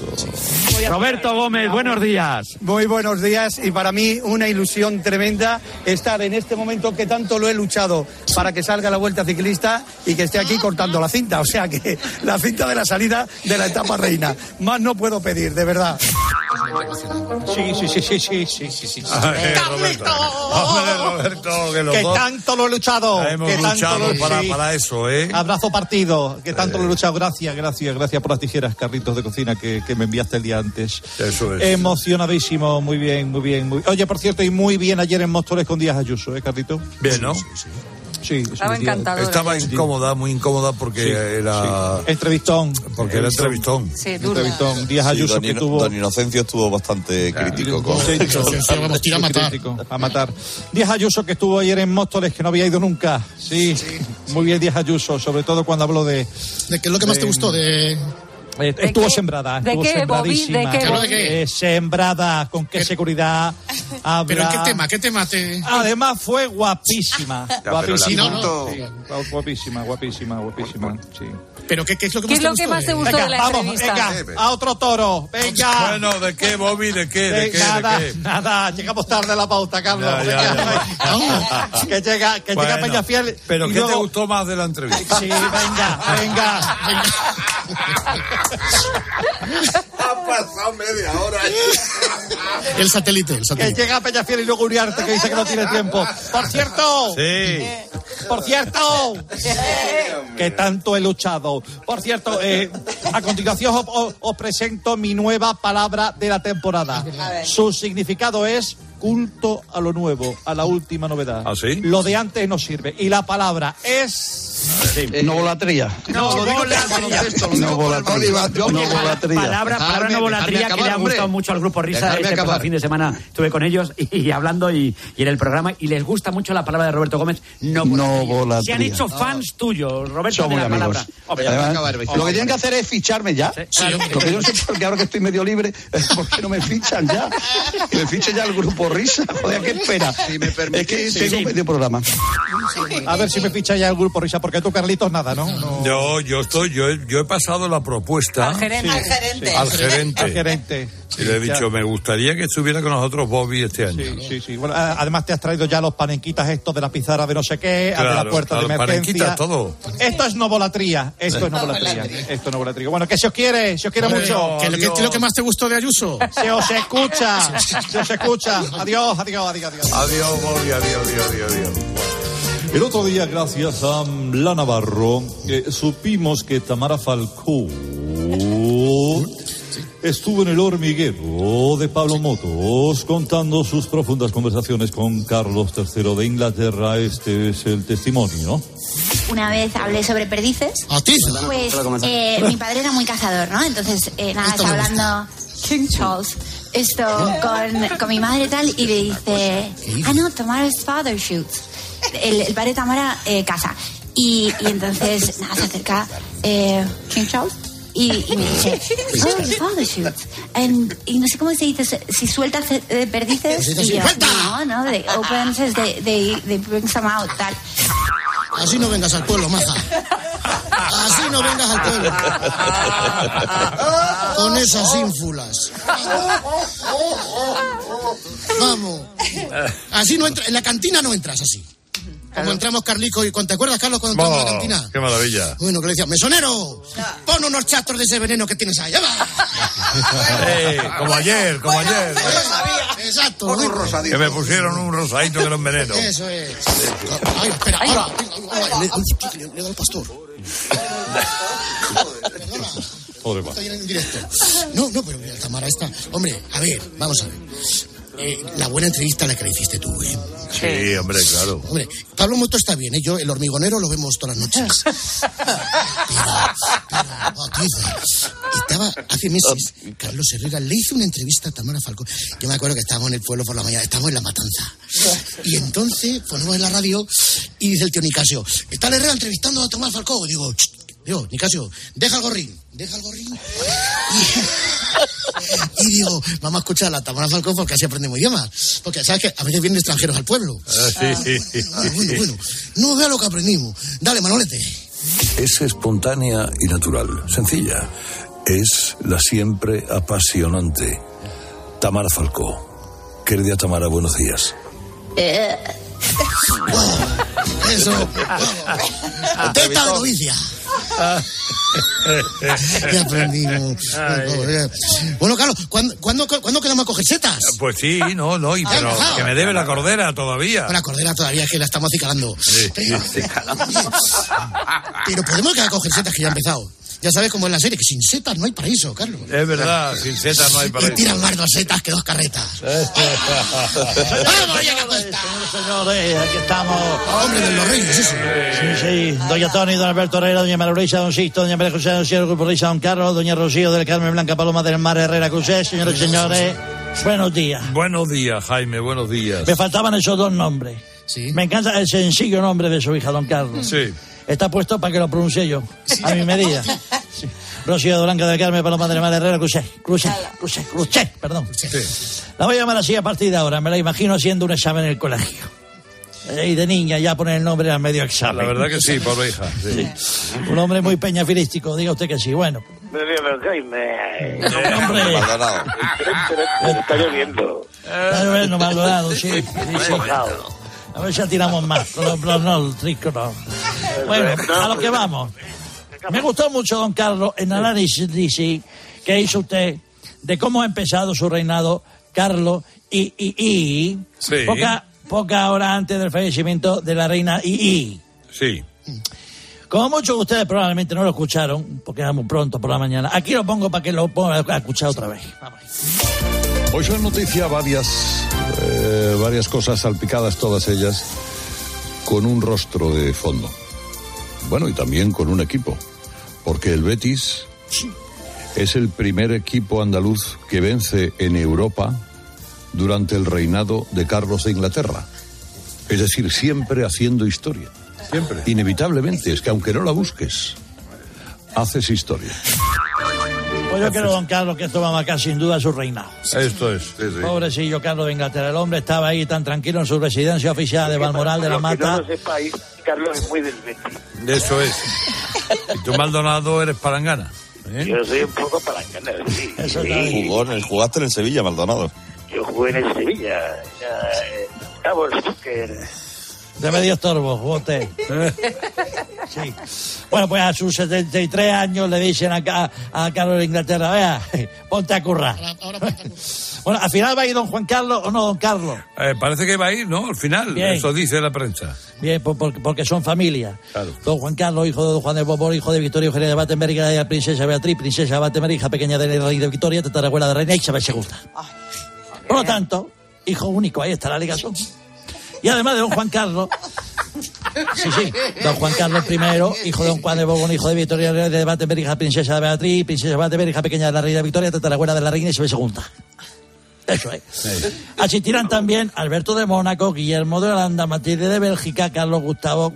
Roberto Gómez, buenos días. Muy buenos días y para mí una ilusión tremenda estar en este momento que tanto lo he luchado para que salga la vuelta ciclista y que esté aquí cortando la cinta. O sea que la cinta de la salida de la etapa reina. Más no puedo pedir, de verdad. Sí, sí, sí, sí, sí, sí, sí, sí. Ay, Roberto. Hombre, Roberto, que los Que dos tanto lo he luchado. hemos que tanto luchado lo- para, para eso, ¿eh? Abrazo partido. Que tanto lo he luchado. Gracias, gracias, gracias por las tijeras, carritos de cocina que, que me enviaste el día antes. Eso es. Emocionadísimo, muy bien, muy bien. Muy... Oye, por cierto, y muy bien ayer en Móstoles con Díaz Ayuso, ¿eh, Carrito? Bien, ¿no? Sí, Estaba encantadora. Estaba incómoda, muy incómoda porque era. Entrevistón. Porque era entrevistón. Sí, duro. Entrevistón. Díaz Sí, Ayuso don, que tuvo... don Inocencio estuvo bastante crítico con... Sí, vamos, tira a matar. crítico, a matar. Díaz Ayuso que estuvo ayer en Móstoles, que no había ido nunca. Sí, muy bien Díaz Ayuso, sobre todo cuando habló de... ¿De qué es lo que más te gustó? De... Eh, estuvo qué? sembrada, ¿De estuvo qué, sembradísima. ¿De qué, ¿Pero de qué? Eh, sembrada, con qué seguridad habla. ¿Pero en qué tema? ¿Qué tema te...? Además fue guapísima. guapísima. Sí, guapísima, guapísima, guapísima. Sí. ¿Pero qué, qué es lo que ¿Qué más es te lo que gustó? más te de- gustó de la vamos, entrevista? venga, a otro toro. Venga. Bueno, ¿de qué, Bobby? ¿De qué? ¿De qué? nada, ¿De qué? nada, llegamos tarde a la pauta, Carlos. Ya, ya, Venga, ya. venga. que llega, que llega Bueno, Peñafiel. ¿Pero y qué te luego- gustó más de la entrevista? Sí, venga, venga. Ha pasado media hora. El satélite, el Que llega Peñafiel y luego Uriarte que dice que no tiene tiempo. Por cierto, Sí. por cierto, que tanto he luchado. Por cierto, eh, a continuación os, os- os presento mi nueva palabra de la temporada. Su significado es culto a lo nuevo, a la última novedad. ¿Ah, sí? Lo de antes no sirve. Y la palabra es... Novolatría. No, lo digo Novolatría. Novolatría. Palabra, palabra novolatría que le ha gustado mucho al grupo Risa. Este pasado fin de semana estuve con ellos y, y hablando y, y en el programa y les gusta mucho la palabra de Roberto Gómez. Novolatría. Novolatría. Se han hecho fans tuyos, Roberto, de la amigos. palabra. Lo que tienen que hacer es ficharme ya. claro. Lo que yo no sé por qué ahora que estoy medio libre, ¿por qué no me fichan ya? Que me fiche ya el grupo Risa. Joder, ¿qué espera? es que tengo medio programa. A ver si me ficha ya el grupo Risa, porque tú, Carlitos, nada, ¿no? No. Yo, yo estoy, yo he, yo he pasado la propuesta Al gerente. Sí. Al gerente. al gerente. Al gerente. y le he Ya. dicho, me gustaría que estuviera con nosotros Bobby este año. Sí, sí, sí. Bueno, además te has traído ya los panenquitas estos de la pizarra de no sé qué, a de la Claro, puerta de claro, emergencia. panenquitas, todo. Esto es novolatría. Esto es novolatría. Esto es novolatría. Bueno, que se os quiere, se os quiere Hombre, mucho. ¿qué, qué- qué es lo que más te gustó de Ayuso? Se os escucha. Se os escucha. Adiós, adiós, adiós, adiós. Adiós, Bobby, adiós, adiós, adiós, adiós. El otro día, gracias a La Navarro, eh, supimos que Tamara Falcó estuvo en el hormiguero de Pablo Motos contando sus profundas conversaciones con Carlos III de Inglaterra. Este es el testimonio. Una vez hablé sobre perdices. Pues eh, mi padre era muy cazador, ¿no? Entonces, eh, nada, hablando King Charles. Esto con, con mi madre y tal, y le dice, ah, no, Tamara's father shoots. El, el padre de Tamara eh, caza. Y, y entonces, nada, se acerca eh, King Charles y, y me dice, oh, father shoots. And- y no sé cómo se dice, si sueltas eh, perdices. Y yo, no, no, they open, says they, they, they bring some out, tal. Así no vengas al pueblo, maja. Así no vengas al pueblo. Con esas ínfulas. Vamos. Así no entra, en la cantina no entras así. Como entramos Carlico y ¿te acuerdas Carlos cuando entramos a la cantina? ¡Qué maravilla! Bueno, que le decía, mesonero, pon unos chastros de ese veneno que tienes ahí. ¡Ya va! Eh, como ayer, como ayer. Exacto. Pon un rosadito. Que me pusieron un rosadito que era un veneno. Eso es. Ay, espera, ahora. Le, le, le, al pastor. Pobre Estoy en directo. No, no, pero mira, Tamara está. Hombre, a ver, vamos a ver. Eh, la buena entrevista la que le hiciste tú, ¿eh? Sí, hombre, claro. Hombre, Pablo Moto está bien, ¿eh? Yo, el hormigonero, lo vemos todas las noches. Pero, pero, estaba hace meses, Carlos Herrera le hizo una entrevista a Tamara Falcón. Yo me acuerdo que estábamos en el pueblo por la mañana, estábamos en La Matanza. Y entonces ponemos en la radio y dice el tío Nicasio, está Herrera entrevistando a Tamara Falcón. Digo, "Ch, digo, Nicasio, deja el gorrín, deja el gorrín. Y, y digo, vamos a escuchar a la Tamara Falcón porque así aprendemos idiomas. Porque, ¿sabes que A veces vienen extranjeros al pueblo. Ah, sí, sí, Ah, bueno, bueno. No vea lo que aprendimos. Dale, Manolete. Es espontánea y natural, sencilla. Es la siempre apasionante. Tamara Falcó. Querida Tamara, buenos días. Eso. Teta de novicia. Ya aprendimos. Bueno, Carlos, ¿cuándo, cuándo, cuándo quedamos a coger setas? Pues sí, no, no, y pero que me debe la cordera todavía. La cordera todavía es que la estamos acicalando. Sí, sí. Pero podemos quedar a coger setas que ya ha empezado. Ya sabes cómo es la serie, que sin setas no hay paraíso, Carlos. Es verdad, sin setas no hay Y paraíso. tiran más dos setas que dos carretas. ¡Vamos, ya que señores, aquí estamos. Hombre de los reyes, eso. Sí, sí. Doña Tony, don Alberto Herrera, doña María Luisa, don Sisto, doña María José, don Cielo, Grupo Risa, don Carlos, doña Rocío del Carmen Blanca Paloma del Mar Herrera Cruzés, señores y señores. Buenos días. Buenos días, Jaime, buenos días. Me faltaban esos dos nombres. Me encanta el sencillo nombre de su hija, don Carlos. Sí. Está puesto para que lo pronuncie yo, a mi medida. Sí. Rocío de Blanca del Carmen Paloma del Mar Herrera Cruzés, Cruzés, Cruzés, Cruzés, perdón. La voy a llamar así a partir de ahora, me la imagino haciendo un examen en el colegio. Y de niña ya poner el nombre a medio examen. La verdad que sí, pobre hija. sí. Un hombre muy peñafilístico, diga usted que sí. Bueno, Jaime. hombre. Está lloviendo. Está lloviendo, Maldonado, sí. sí, sí. A ver si atiramos más con los pronósticos. no. Bueno, a lo que vamos. Me gustó mucho, don Carlos, el análisis que hizo usted de cómo ha empezado su reinado Carlos y, y, y Sí. poca, poca hora antes del fallecimiento de la reina y, y. Sí. Como muchos de ustedes probablemente no lo escucharon, porque era muy pronto por la mañana. Aquí lo pongo para que lo ponga a escuchar otra vez. Hoy son noticia varias, eh, varias cosas salpicadas, todas ellas, con un rostro de fondo. Bueno, y también con un equipo, porque el Betis es el primer equipo andaluz que vence en Europa durante el reinado de Carlos de Inglaterra. Es decir, siempre haciendo historia. Siempre. Inevitablemente, es que aunque no la busques, haces historia. Pues yo quiero, don Carlos, que esto va a marcar sin duda su reinado. Esto es. sí, sí. Pobrecillo Carlos de Inglaterra. El hombre estaba ahí tan tranquilo en su residencia oficial de Balmoral de la que Mata. no lo sepáis, Carlos es muy del Betis. Eso es. Y tú, Maldonado, eres palangana. ¿eh? Yo soy un poco palangana, sí. Sí. Jugó en el, jugaste en el Sevilla, Maldonado. Yo jugué en el Sevilla. Ya, eh, Stucker. De medio estorbo, bote. Sí. Bueno, pues a sus 73 años le dicen a, Ca- a Carlos de Inglaterra, vea, ponte a currar. Bueno, al final va a ir don Juan Carlos o no don Carlos. Eh, parece que va a ir, ¿no? Al final. Bien. Eso dice la prensa. Bien, por- por- porque son familia. Don Juan Carlos, hijo de don Juan de Bobor, hijo de Victoria Eugenia de Battenberg, hija de la princesa Beatriz, princesa de Battenberg, hija pequeña de la reina de Victoria, tatarabuela de reina Isabel II. Por lo tanto, hijo único, ahí está la ligación. Y además de don Juan Carlos, sí, sí, don Juan Carlos I, hijo de don Juan de Borbón, hijo de Victoria de Battenberg, hija princesa de Beatriz, princesa de Battenberg, hija pequeña de la reina Victoria, tatarabuela de la reina Isabel II. Eso es. Asistirán también Alberto de Mónaco, Guillermo de Holanda, Matilde de Bélgica, Carlos Gustavo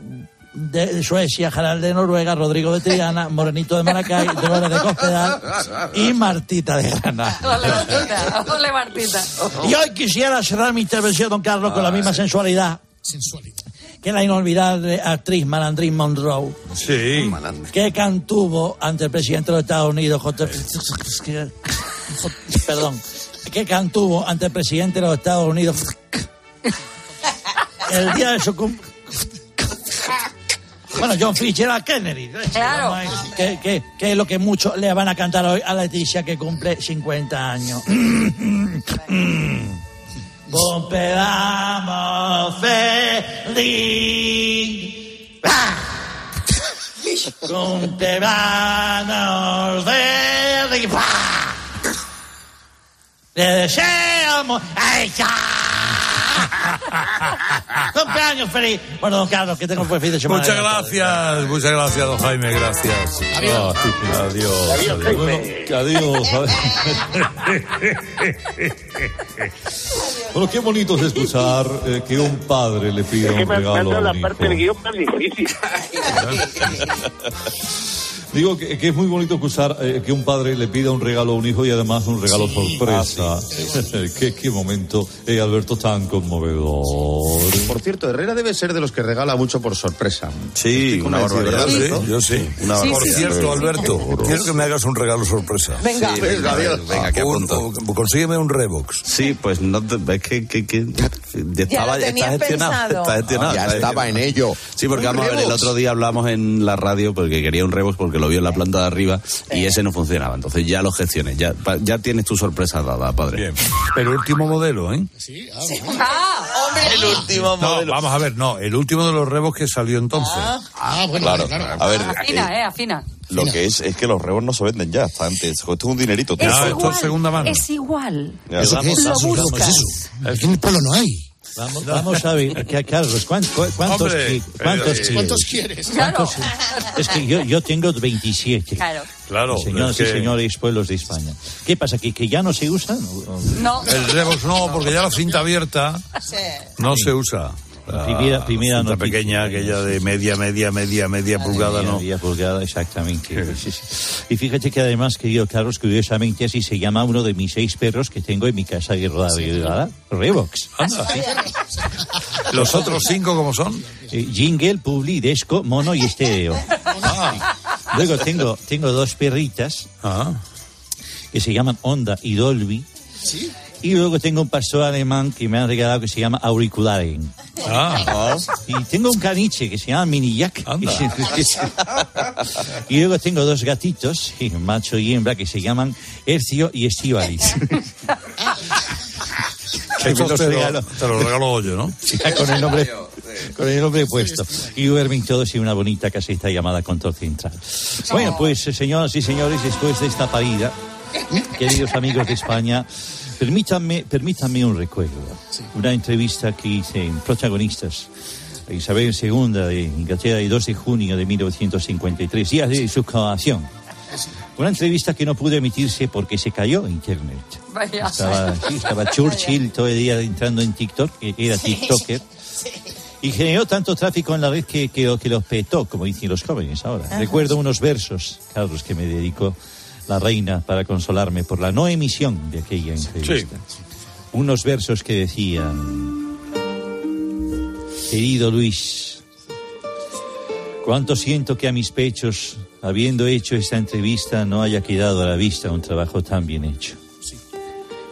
de Suecia, Harald de Noruega, Rodrigo de Triana, Morenito de Maracay, Dolores de Cospedal y Martita de Granada. Ole, Martita. Ole, Martita. Y hoy quisiera cerrar mi intervención, don Carlos, con la misma sensualidad que la inolvidable actriz Malandrín Monroe, Sí. que cantuvo ante el presidente de los Estados Unidos, J- perdón, que cantuvo ante el presidente de los Estados Unidos el día de su cum- bueno, John Fitzgerald Kennedy. Claro. Que, que- que es lo que muchos le van a cantar hoy a Leticia, que cumple 50 años. Cumpleaños feliz. Cumpleaños feliz. Le deseamos. Cumpleaños feliz. Bueno, don Carlos, que tengo un buen fin de semana. Muchas gracias, muchas gracias, don Jaime, gracias. Adiós. Ah, adiós. Adiós, Bueno, que adiós. bueno, qué bonito es escuchar eh, que un padre le pida Es que un me regalo a la un parte del hijo. guion más difícil. Digo que, que es muy bonito escuchar eh, que un padre le pida un regalo a un hijo y además un regalo sorpresa. qué, qué momento, eh, Alberto, tan conmovedor. Por cierto, Herrera debe ser de los que regala mucho por sorpresa. Sí, una barbaridad. yo sí. Una Por cierto, Alberto, quiero que me hagas un regalo sorpresa. Venga. Sí, venga, Adiós. venga, que Un- apunto. o- consígueme un Revox. Sí, pues no te, es que, que, que ya estaba, tenías está gestionado, pensado. está gestionado. Ya está estaba en ello. Sí, porque vamos a ver, el otro día hablamos en la radio porque quería un Revox porque lo vio en la planta de arriba y ese no funcionaba. Entonces ya lo gestioné, ya, pa- ya tienes tu sorpresa dada, padre. Bien. Pero último modelo, ¿eh? Ah, hombre. El último No, vamos a ver, no, el último de los Revox que salió entonces. Ah, bueno, Claro, claro. a ver, Afina, eh, afina. lo que es es que los rebos no se venden ya, está antes. Esto es un dinerito. tío. Es esto es segunda mano. Es igual. Ya. ¿Eso qué es? Lo ¿Eso buscas. qué es eso? Aquí en el pueblo no hay. Vamos, vamos a ver, que- Carlos, ¿cuán- cu- ¿cuántos, Hombre, cuántos eh, quieres? ¿cuántos quieres? ¿Cuántos- Es que yo, yo tengo 27. Claro. Claro, Señoras que- y señores, pueblos de España. ¿Qué pasa? ¿Que, que ya no se o- No. El Revox no, porque ya la cinta abierta no se usa. La Primera- primera cinta noticia. pequeña, aquella de media, media, media, media pulgada, Media- no. media pulgada, exactamente. Sí, sí. Y fíjate que además, querido Carlos, curiosamente así se llama uno de mis seis perros que tengo en mi casa de Radio Revox. ¿Los otros cinco cómo son? Eh, jingle, Publi, Desco, Mono y Estéreo. Ah. Luego tengo, tengo dos perritas que se llaman Onda y Dolby. Y luego tengo un pastor alemán que me han regalado que se llama Auricularen. Ah. Y tengo un caniche que se llama Mini Jack. y luego tengo dos gatitos, macho y hembra, que se llaman Ercio y Estivalis. Te, lo, te lo regaló Hoyo, ¿no? Ya con el nombre con el nombre puesto. Y duermen todos en una bonita casita llamada Control Central. Bueno, pues eh, señoras y señores, después de esta parida, queridos amigos de España, permítanme, permítanme un recuerdo. Una entrevista que hice en Protagonistas a Isabel II de Inglaterra el 2 de junio de 1953, día de su coronación. Una entrevista que no pudo emitirse porque se cayó internet. Vaya. Estaba, sí, estaba Churchill todo el día entrando en TikTok, que era TikToker. Y generó tanto tráfico en la red que, que, lo- que los petó, como dicen los jóvenes ahora. Ajá. Recuerdo unos versos, Carlos, que me dedicó la reina para consolarme por la no emisión de aquella entrevista. Unos versos que decían, querido Luis, cuánto siento que a mis pechos, habiendo hecho esta entrevista, no haya quedado a la vista un trabajo tan bien hecho.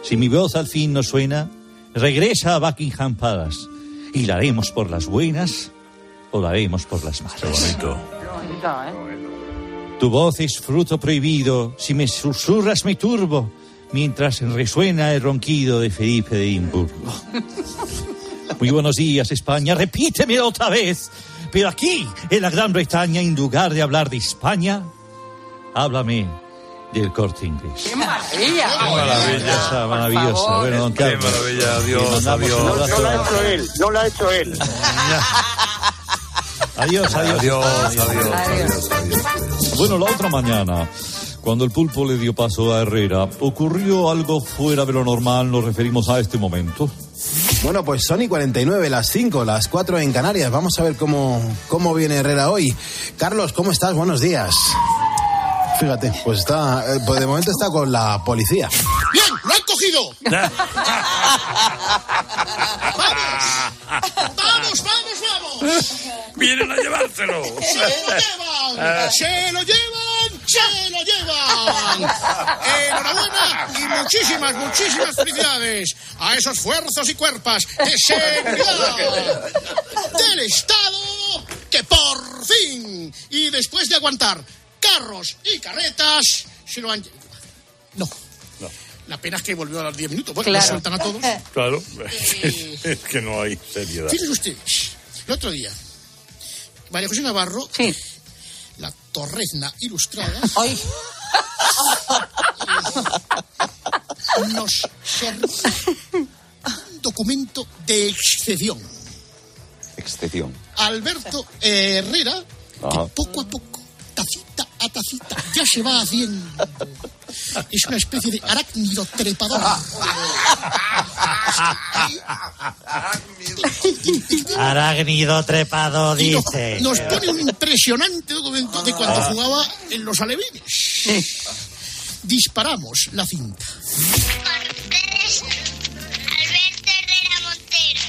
Si mi voz al fin no suena, regresa a Buckingham Palace y la haremos por las buenas o la haremos por las malas. Bonito, ¿eh? Tu voz es fruto prohibido, si me susurras me turbo, mientras resuena el ronquido de Felipe de Edimburgo. Muy buenos días, España, repíteme otra vez, pero aquí, en la Gran Bretaña, en lugar de hablar de España, háblame del corte inglés. ¡Qué maravilla! Maravillosa, maravillosa. Bueno, don Qué Carlos. maravilla, le adiós, adiós. No, no lo ha hecho él, no lo ha hecho él. Adiós, adiós. Adiós, adiós, adiós. Bueno, la otra mañana, cuando el pulpo le dio paso a Herrera, ocurrió algo fuera de lo normal, nos referimos a este momento. Bueno, pues son y 49, las 5, las 4 en Canarias. Vamos a ver cómo, cómo viene Herrera hoy. Carlos, ¿cómo estás? Buenos días. Fíjate, pues está, eh, pues de momento está con la policía. ¡Bien! ¡Lo han cogido! ¡Vamos, vamos, vamos! Vienen a llevárselo. ¡Se lo llevan! ¡Se lo llevan! ¡Se lo llevan! ¡Enhorabuena! Y muchísimas, muchísimas felicidades a esos fuerzos y cuerpas de seguridad del Estado que por fin, y después de aguantar carros y carretas, se lo han llevado. No. La pena es que volvió a los 10 minutos. Bueno, Claro. lo sueltan a todos. Claro, es que no hay seriedad. Fíjense ustedes, el otro día, María José Navarro, la torrezna ilustrada, nos serve un documento de excepción. Excepción. Alberto Herrera, Ajá. poco a poco, tacita a tacita, ya se va haciendo. Es una especie de arácnido trepador. Arácnido trepado, Y dice. nos pone un impresionante documento de cuando jugaba en los alevines. Disparamos la cinta. Alberto Herrera Montero.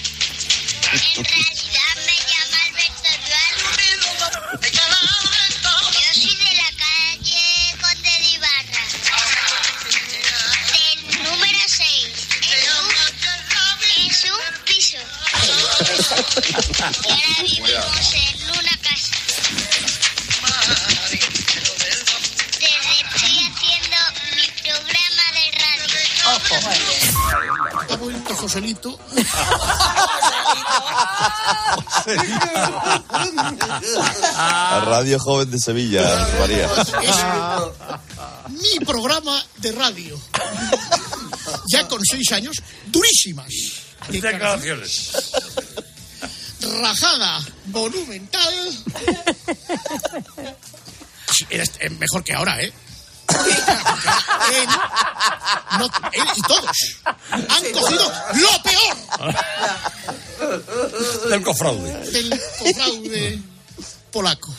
Y ahora vivimos en una casa. Desde estoy haciendo mi programa de radio. Ha vuelto Joselito. La Radio Joven de Sevilla, María. mi programa de radio. ya con seis años, durísimas. Declaraciones. Rajada monumental. Sí, era este- mejor que ahora, ¿eh? Él, no, él y todos han cogido lo peor Del cofraude. del cofraude polaco.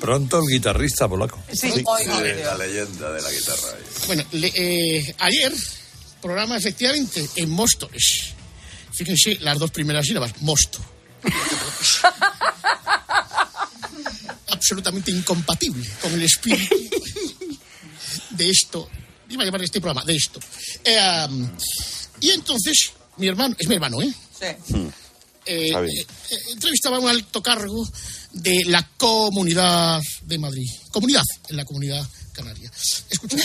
Pronto el guitarrista polaco. Sí. Sí. la leyenda de la guitarra. Bueno, le- eh, ayer, programa efectivamente en Móstoles. Fíjense las dos primeras sílabas, Mosto. Absolutamente incompatible con el espíritu de esto. Iba a llamar este programa, de esto. Eh, y entonces, mi hermano, es mi hermano, ¿eh? Sí. Eh, bien. eh, eh, entrevistaba a un alto cargo de la Comunidad de Madrid. Comunidad en la Comunidad Canaria. Escucha.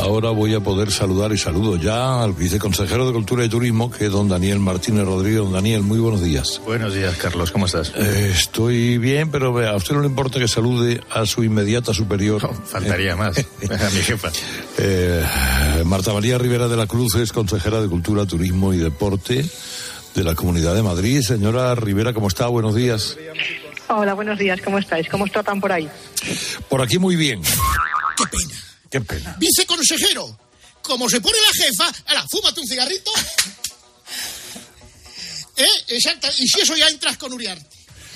Ahora voy a poder saludar y saludo ya al viceconsejero de Cultura y Turismo, que es don Daniel Martínez Rodríguez. Don Daniel, muy buenos días. Buenos días, Carlos. ¿Cómo estás? Eh, estoy bien, pero vea, a usted no le importa que salude a su inmediata superior. faltaría más. A mi jefa. Eh, Marta María Rivera de la Cruz es consejera de Cultura, Turismo y Deporte de la Comunidad de Madrid. Señora Rivera, ¿cómo está? Buenos días. Hola, buenos días, ¿cómo estáis? ¿Cómo os tratan por ahí? Por aquí muy bien. ¡Qué pena! Qué pena. Viceconsejero, como se pone la jefa, ahora, fúmate un cigarrito. ¿Eh? Exacto. Y si eso ya entras con Uriarte.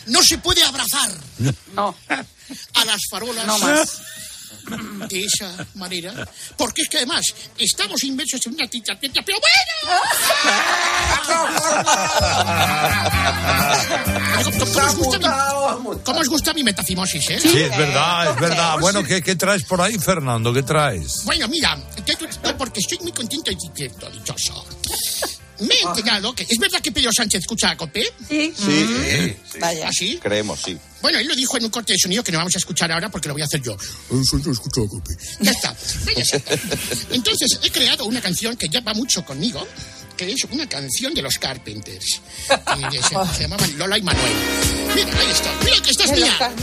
No se puede abrazar No. a las farolas No más. De esa manera. Porque es que además estamos inmersos en una tita, pero bueno. ¿Cómo os gusta mi, cómo os gusta mi metafimosis, eh? Sí, es verdad, es verdad. Bueno, ¿qué, qué traes por ahí, Fernando? ¿Qué traes? Bueno, mira, porque estoy muy contento y dichoso. Me he enterado que es verdad que Pedro Sánchez escucha a COPE. Sí. Sí, Vaya. ¿Ah, sí? Creemos, sí. Bueno, él lo dijo en un corte de sonido que no vamos a escuchar ahora porque lo voy a hacer yo. Yo escucho a COPE. Ya está. Entonces, he creado una canción que ya va mucho conmigo, que es una canción de los Carpenters. se, se llamaban Lola y Manuel. Mira, ahí está. Mira que esta es mía.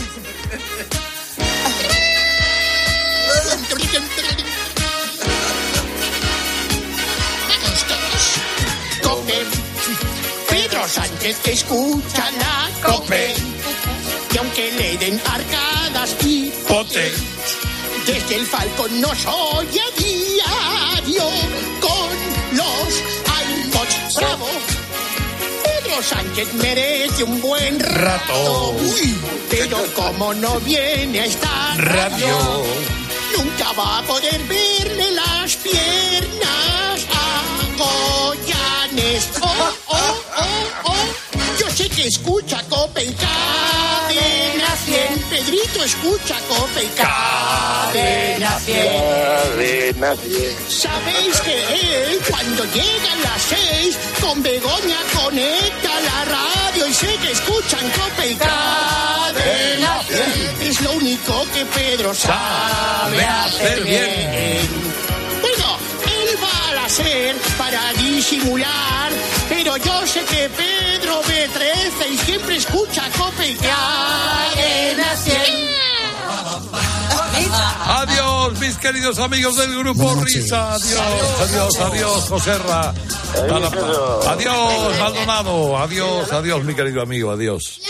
Pedro Sánchez escucha la Cope. Y aunque le den arcadas y pote, desde el Falcon nos oye a diario con los iPods. ¡Bravo! Pedro Sánchez merece un buen rato. Uy, pero como no viene a esta radio, nunca va a poder verle las piernas Oh, oh, oh, oh. Yo sé que escucha Cope y Cadena 100. Pedrito escucha Cope y Cadena 100. Cadena cien. Sabéis que él, cuando llegan las seis, con Begoña conecta la radio y sé que escuchan Cope y Cadena 100. Es lo único que Pedro sabe hacer bien. La SER para disimular, pero yo sé que Pedro ve 13 y siempre escucha Cope y Cadena 100. Adiós, mis queridos amigos del grupo Risa. Adiós, adiós, adiós, Joserra. A la- Adiós, Maldonado. Adiós, adiós, mi querido amigo. Adiós.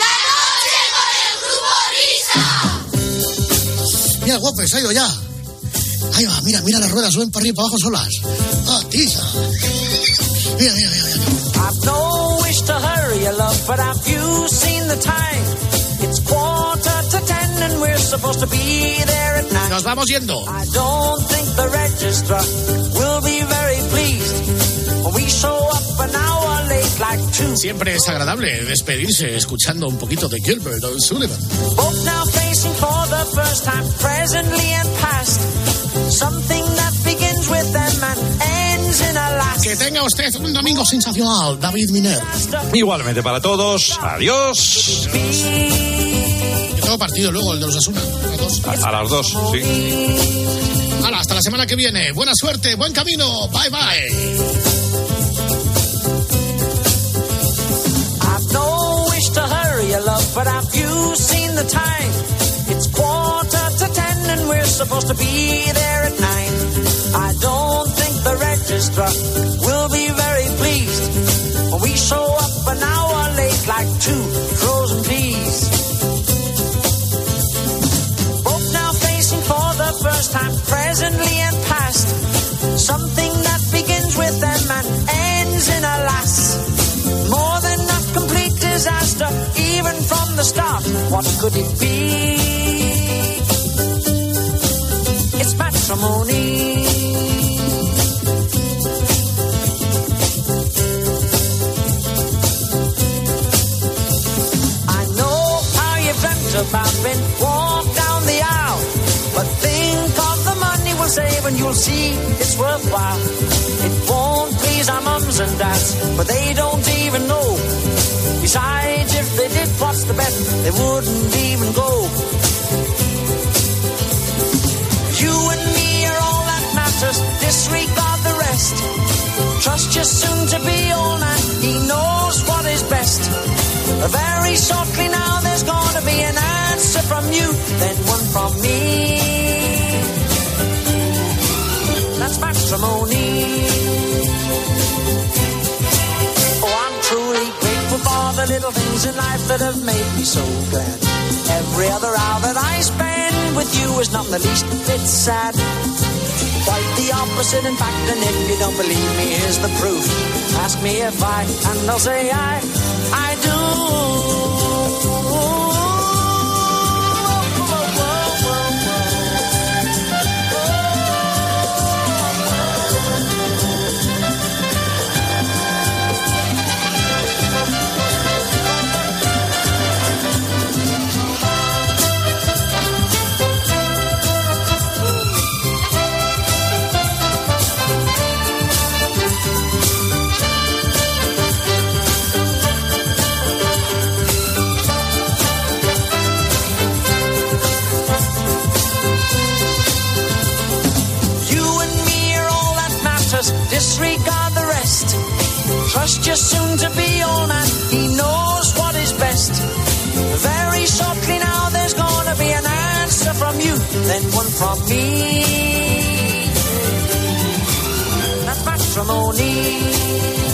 Mira, guapo, se ha ido ya. Ahí va, mira, mira las ruedas, suben para arriba y para abajo solas. Ah, tiza. Mira, mira, mira. I've no wish to hurry, you love, but have you seen the time? It's quarter to ten and we're supposed to be there at nine. Nos vamos yendo. I don't think the registrar will be very pleased when we show up an hour late like two. Siempre es agradable despedirse escuchando un poquito de Gilbert O'Sullivan. Both now facing for the first time, presently and past. Something that begins with them and ends in a last. Que tenga usted un domingo sensacional, David Miner. Igualmente para todos. Adiós. Yo tengo partido luego, el de los Asuna. A, a las dos, sí. Hala, hasta la semana que viene. Buena suerte, buen camino. Bye, bye. I've no wish to hurry, you love, but have you seen the time? And we're supposed to be there at nine. I don't think the registrar will be very pleased when we show up an hour late like two frozen peas. Both now facing for the first time, presently and past. Something that begins with them and ends in a lass. More than a complete disaster, even from the start. What could it be? Matrimony. I know how you've dreamt about being walked down the aisle. But think of the money we'll save and you'll see it's worthwhile. It won't please our mums and dads, but they don't even know. Besides, if they did, what's the bet? They wouldn't even go. Your soon to be old man. He knows what is best. Very shortly now, there's to be an answer from you, then one from me. That's matrimony. Oh, I'm truly grateful for the little things in life that have made me so glad. Every other hour that I spend with you is not the least bit sad. The opposite, in fact, and if you don't believe me, here's the proof. Ask me if I, and I'll say I, I do. Your soon to be old man. He knows what is best. Very shortly now, there's gonna be an answer from you, then one from me. That's matrimony.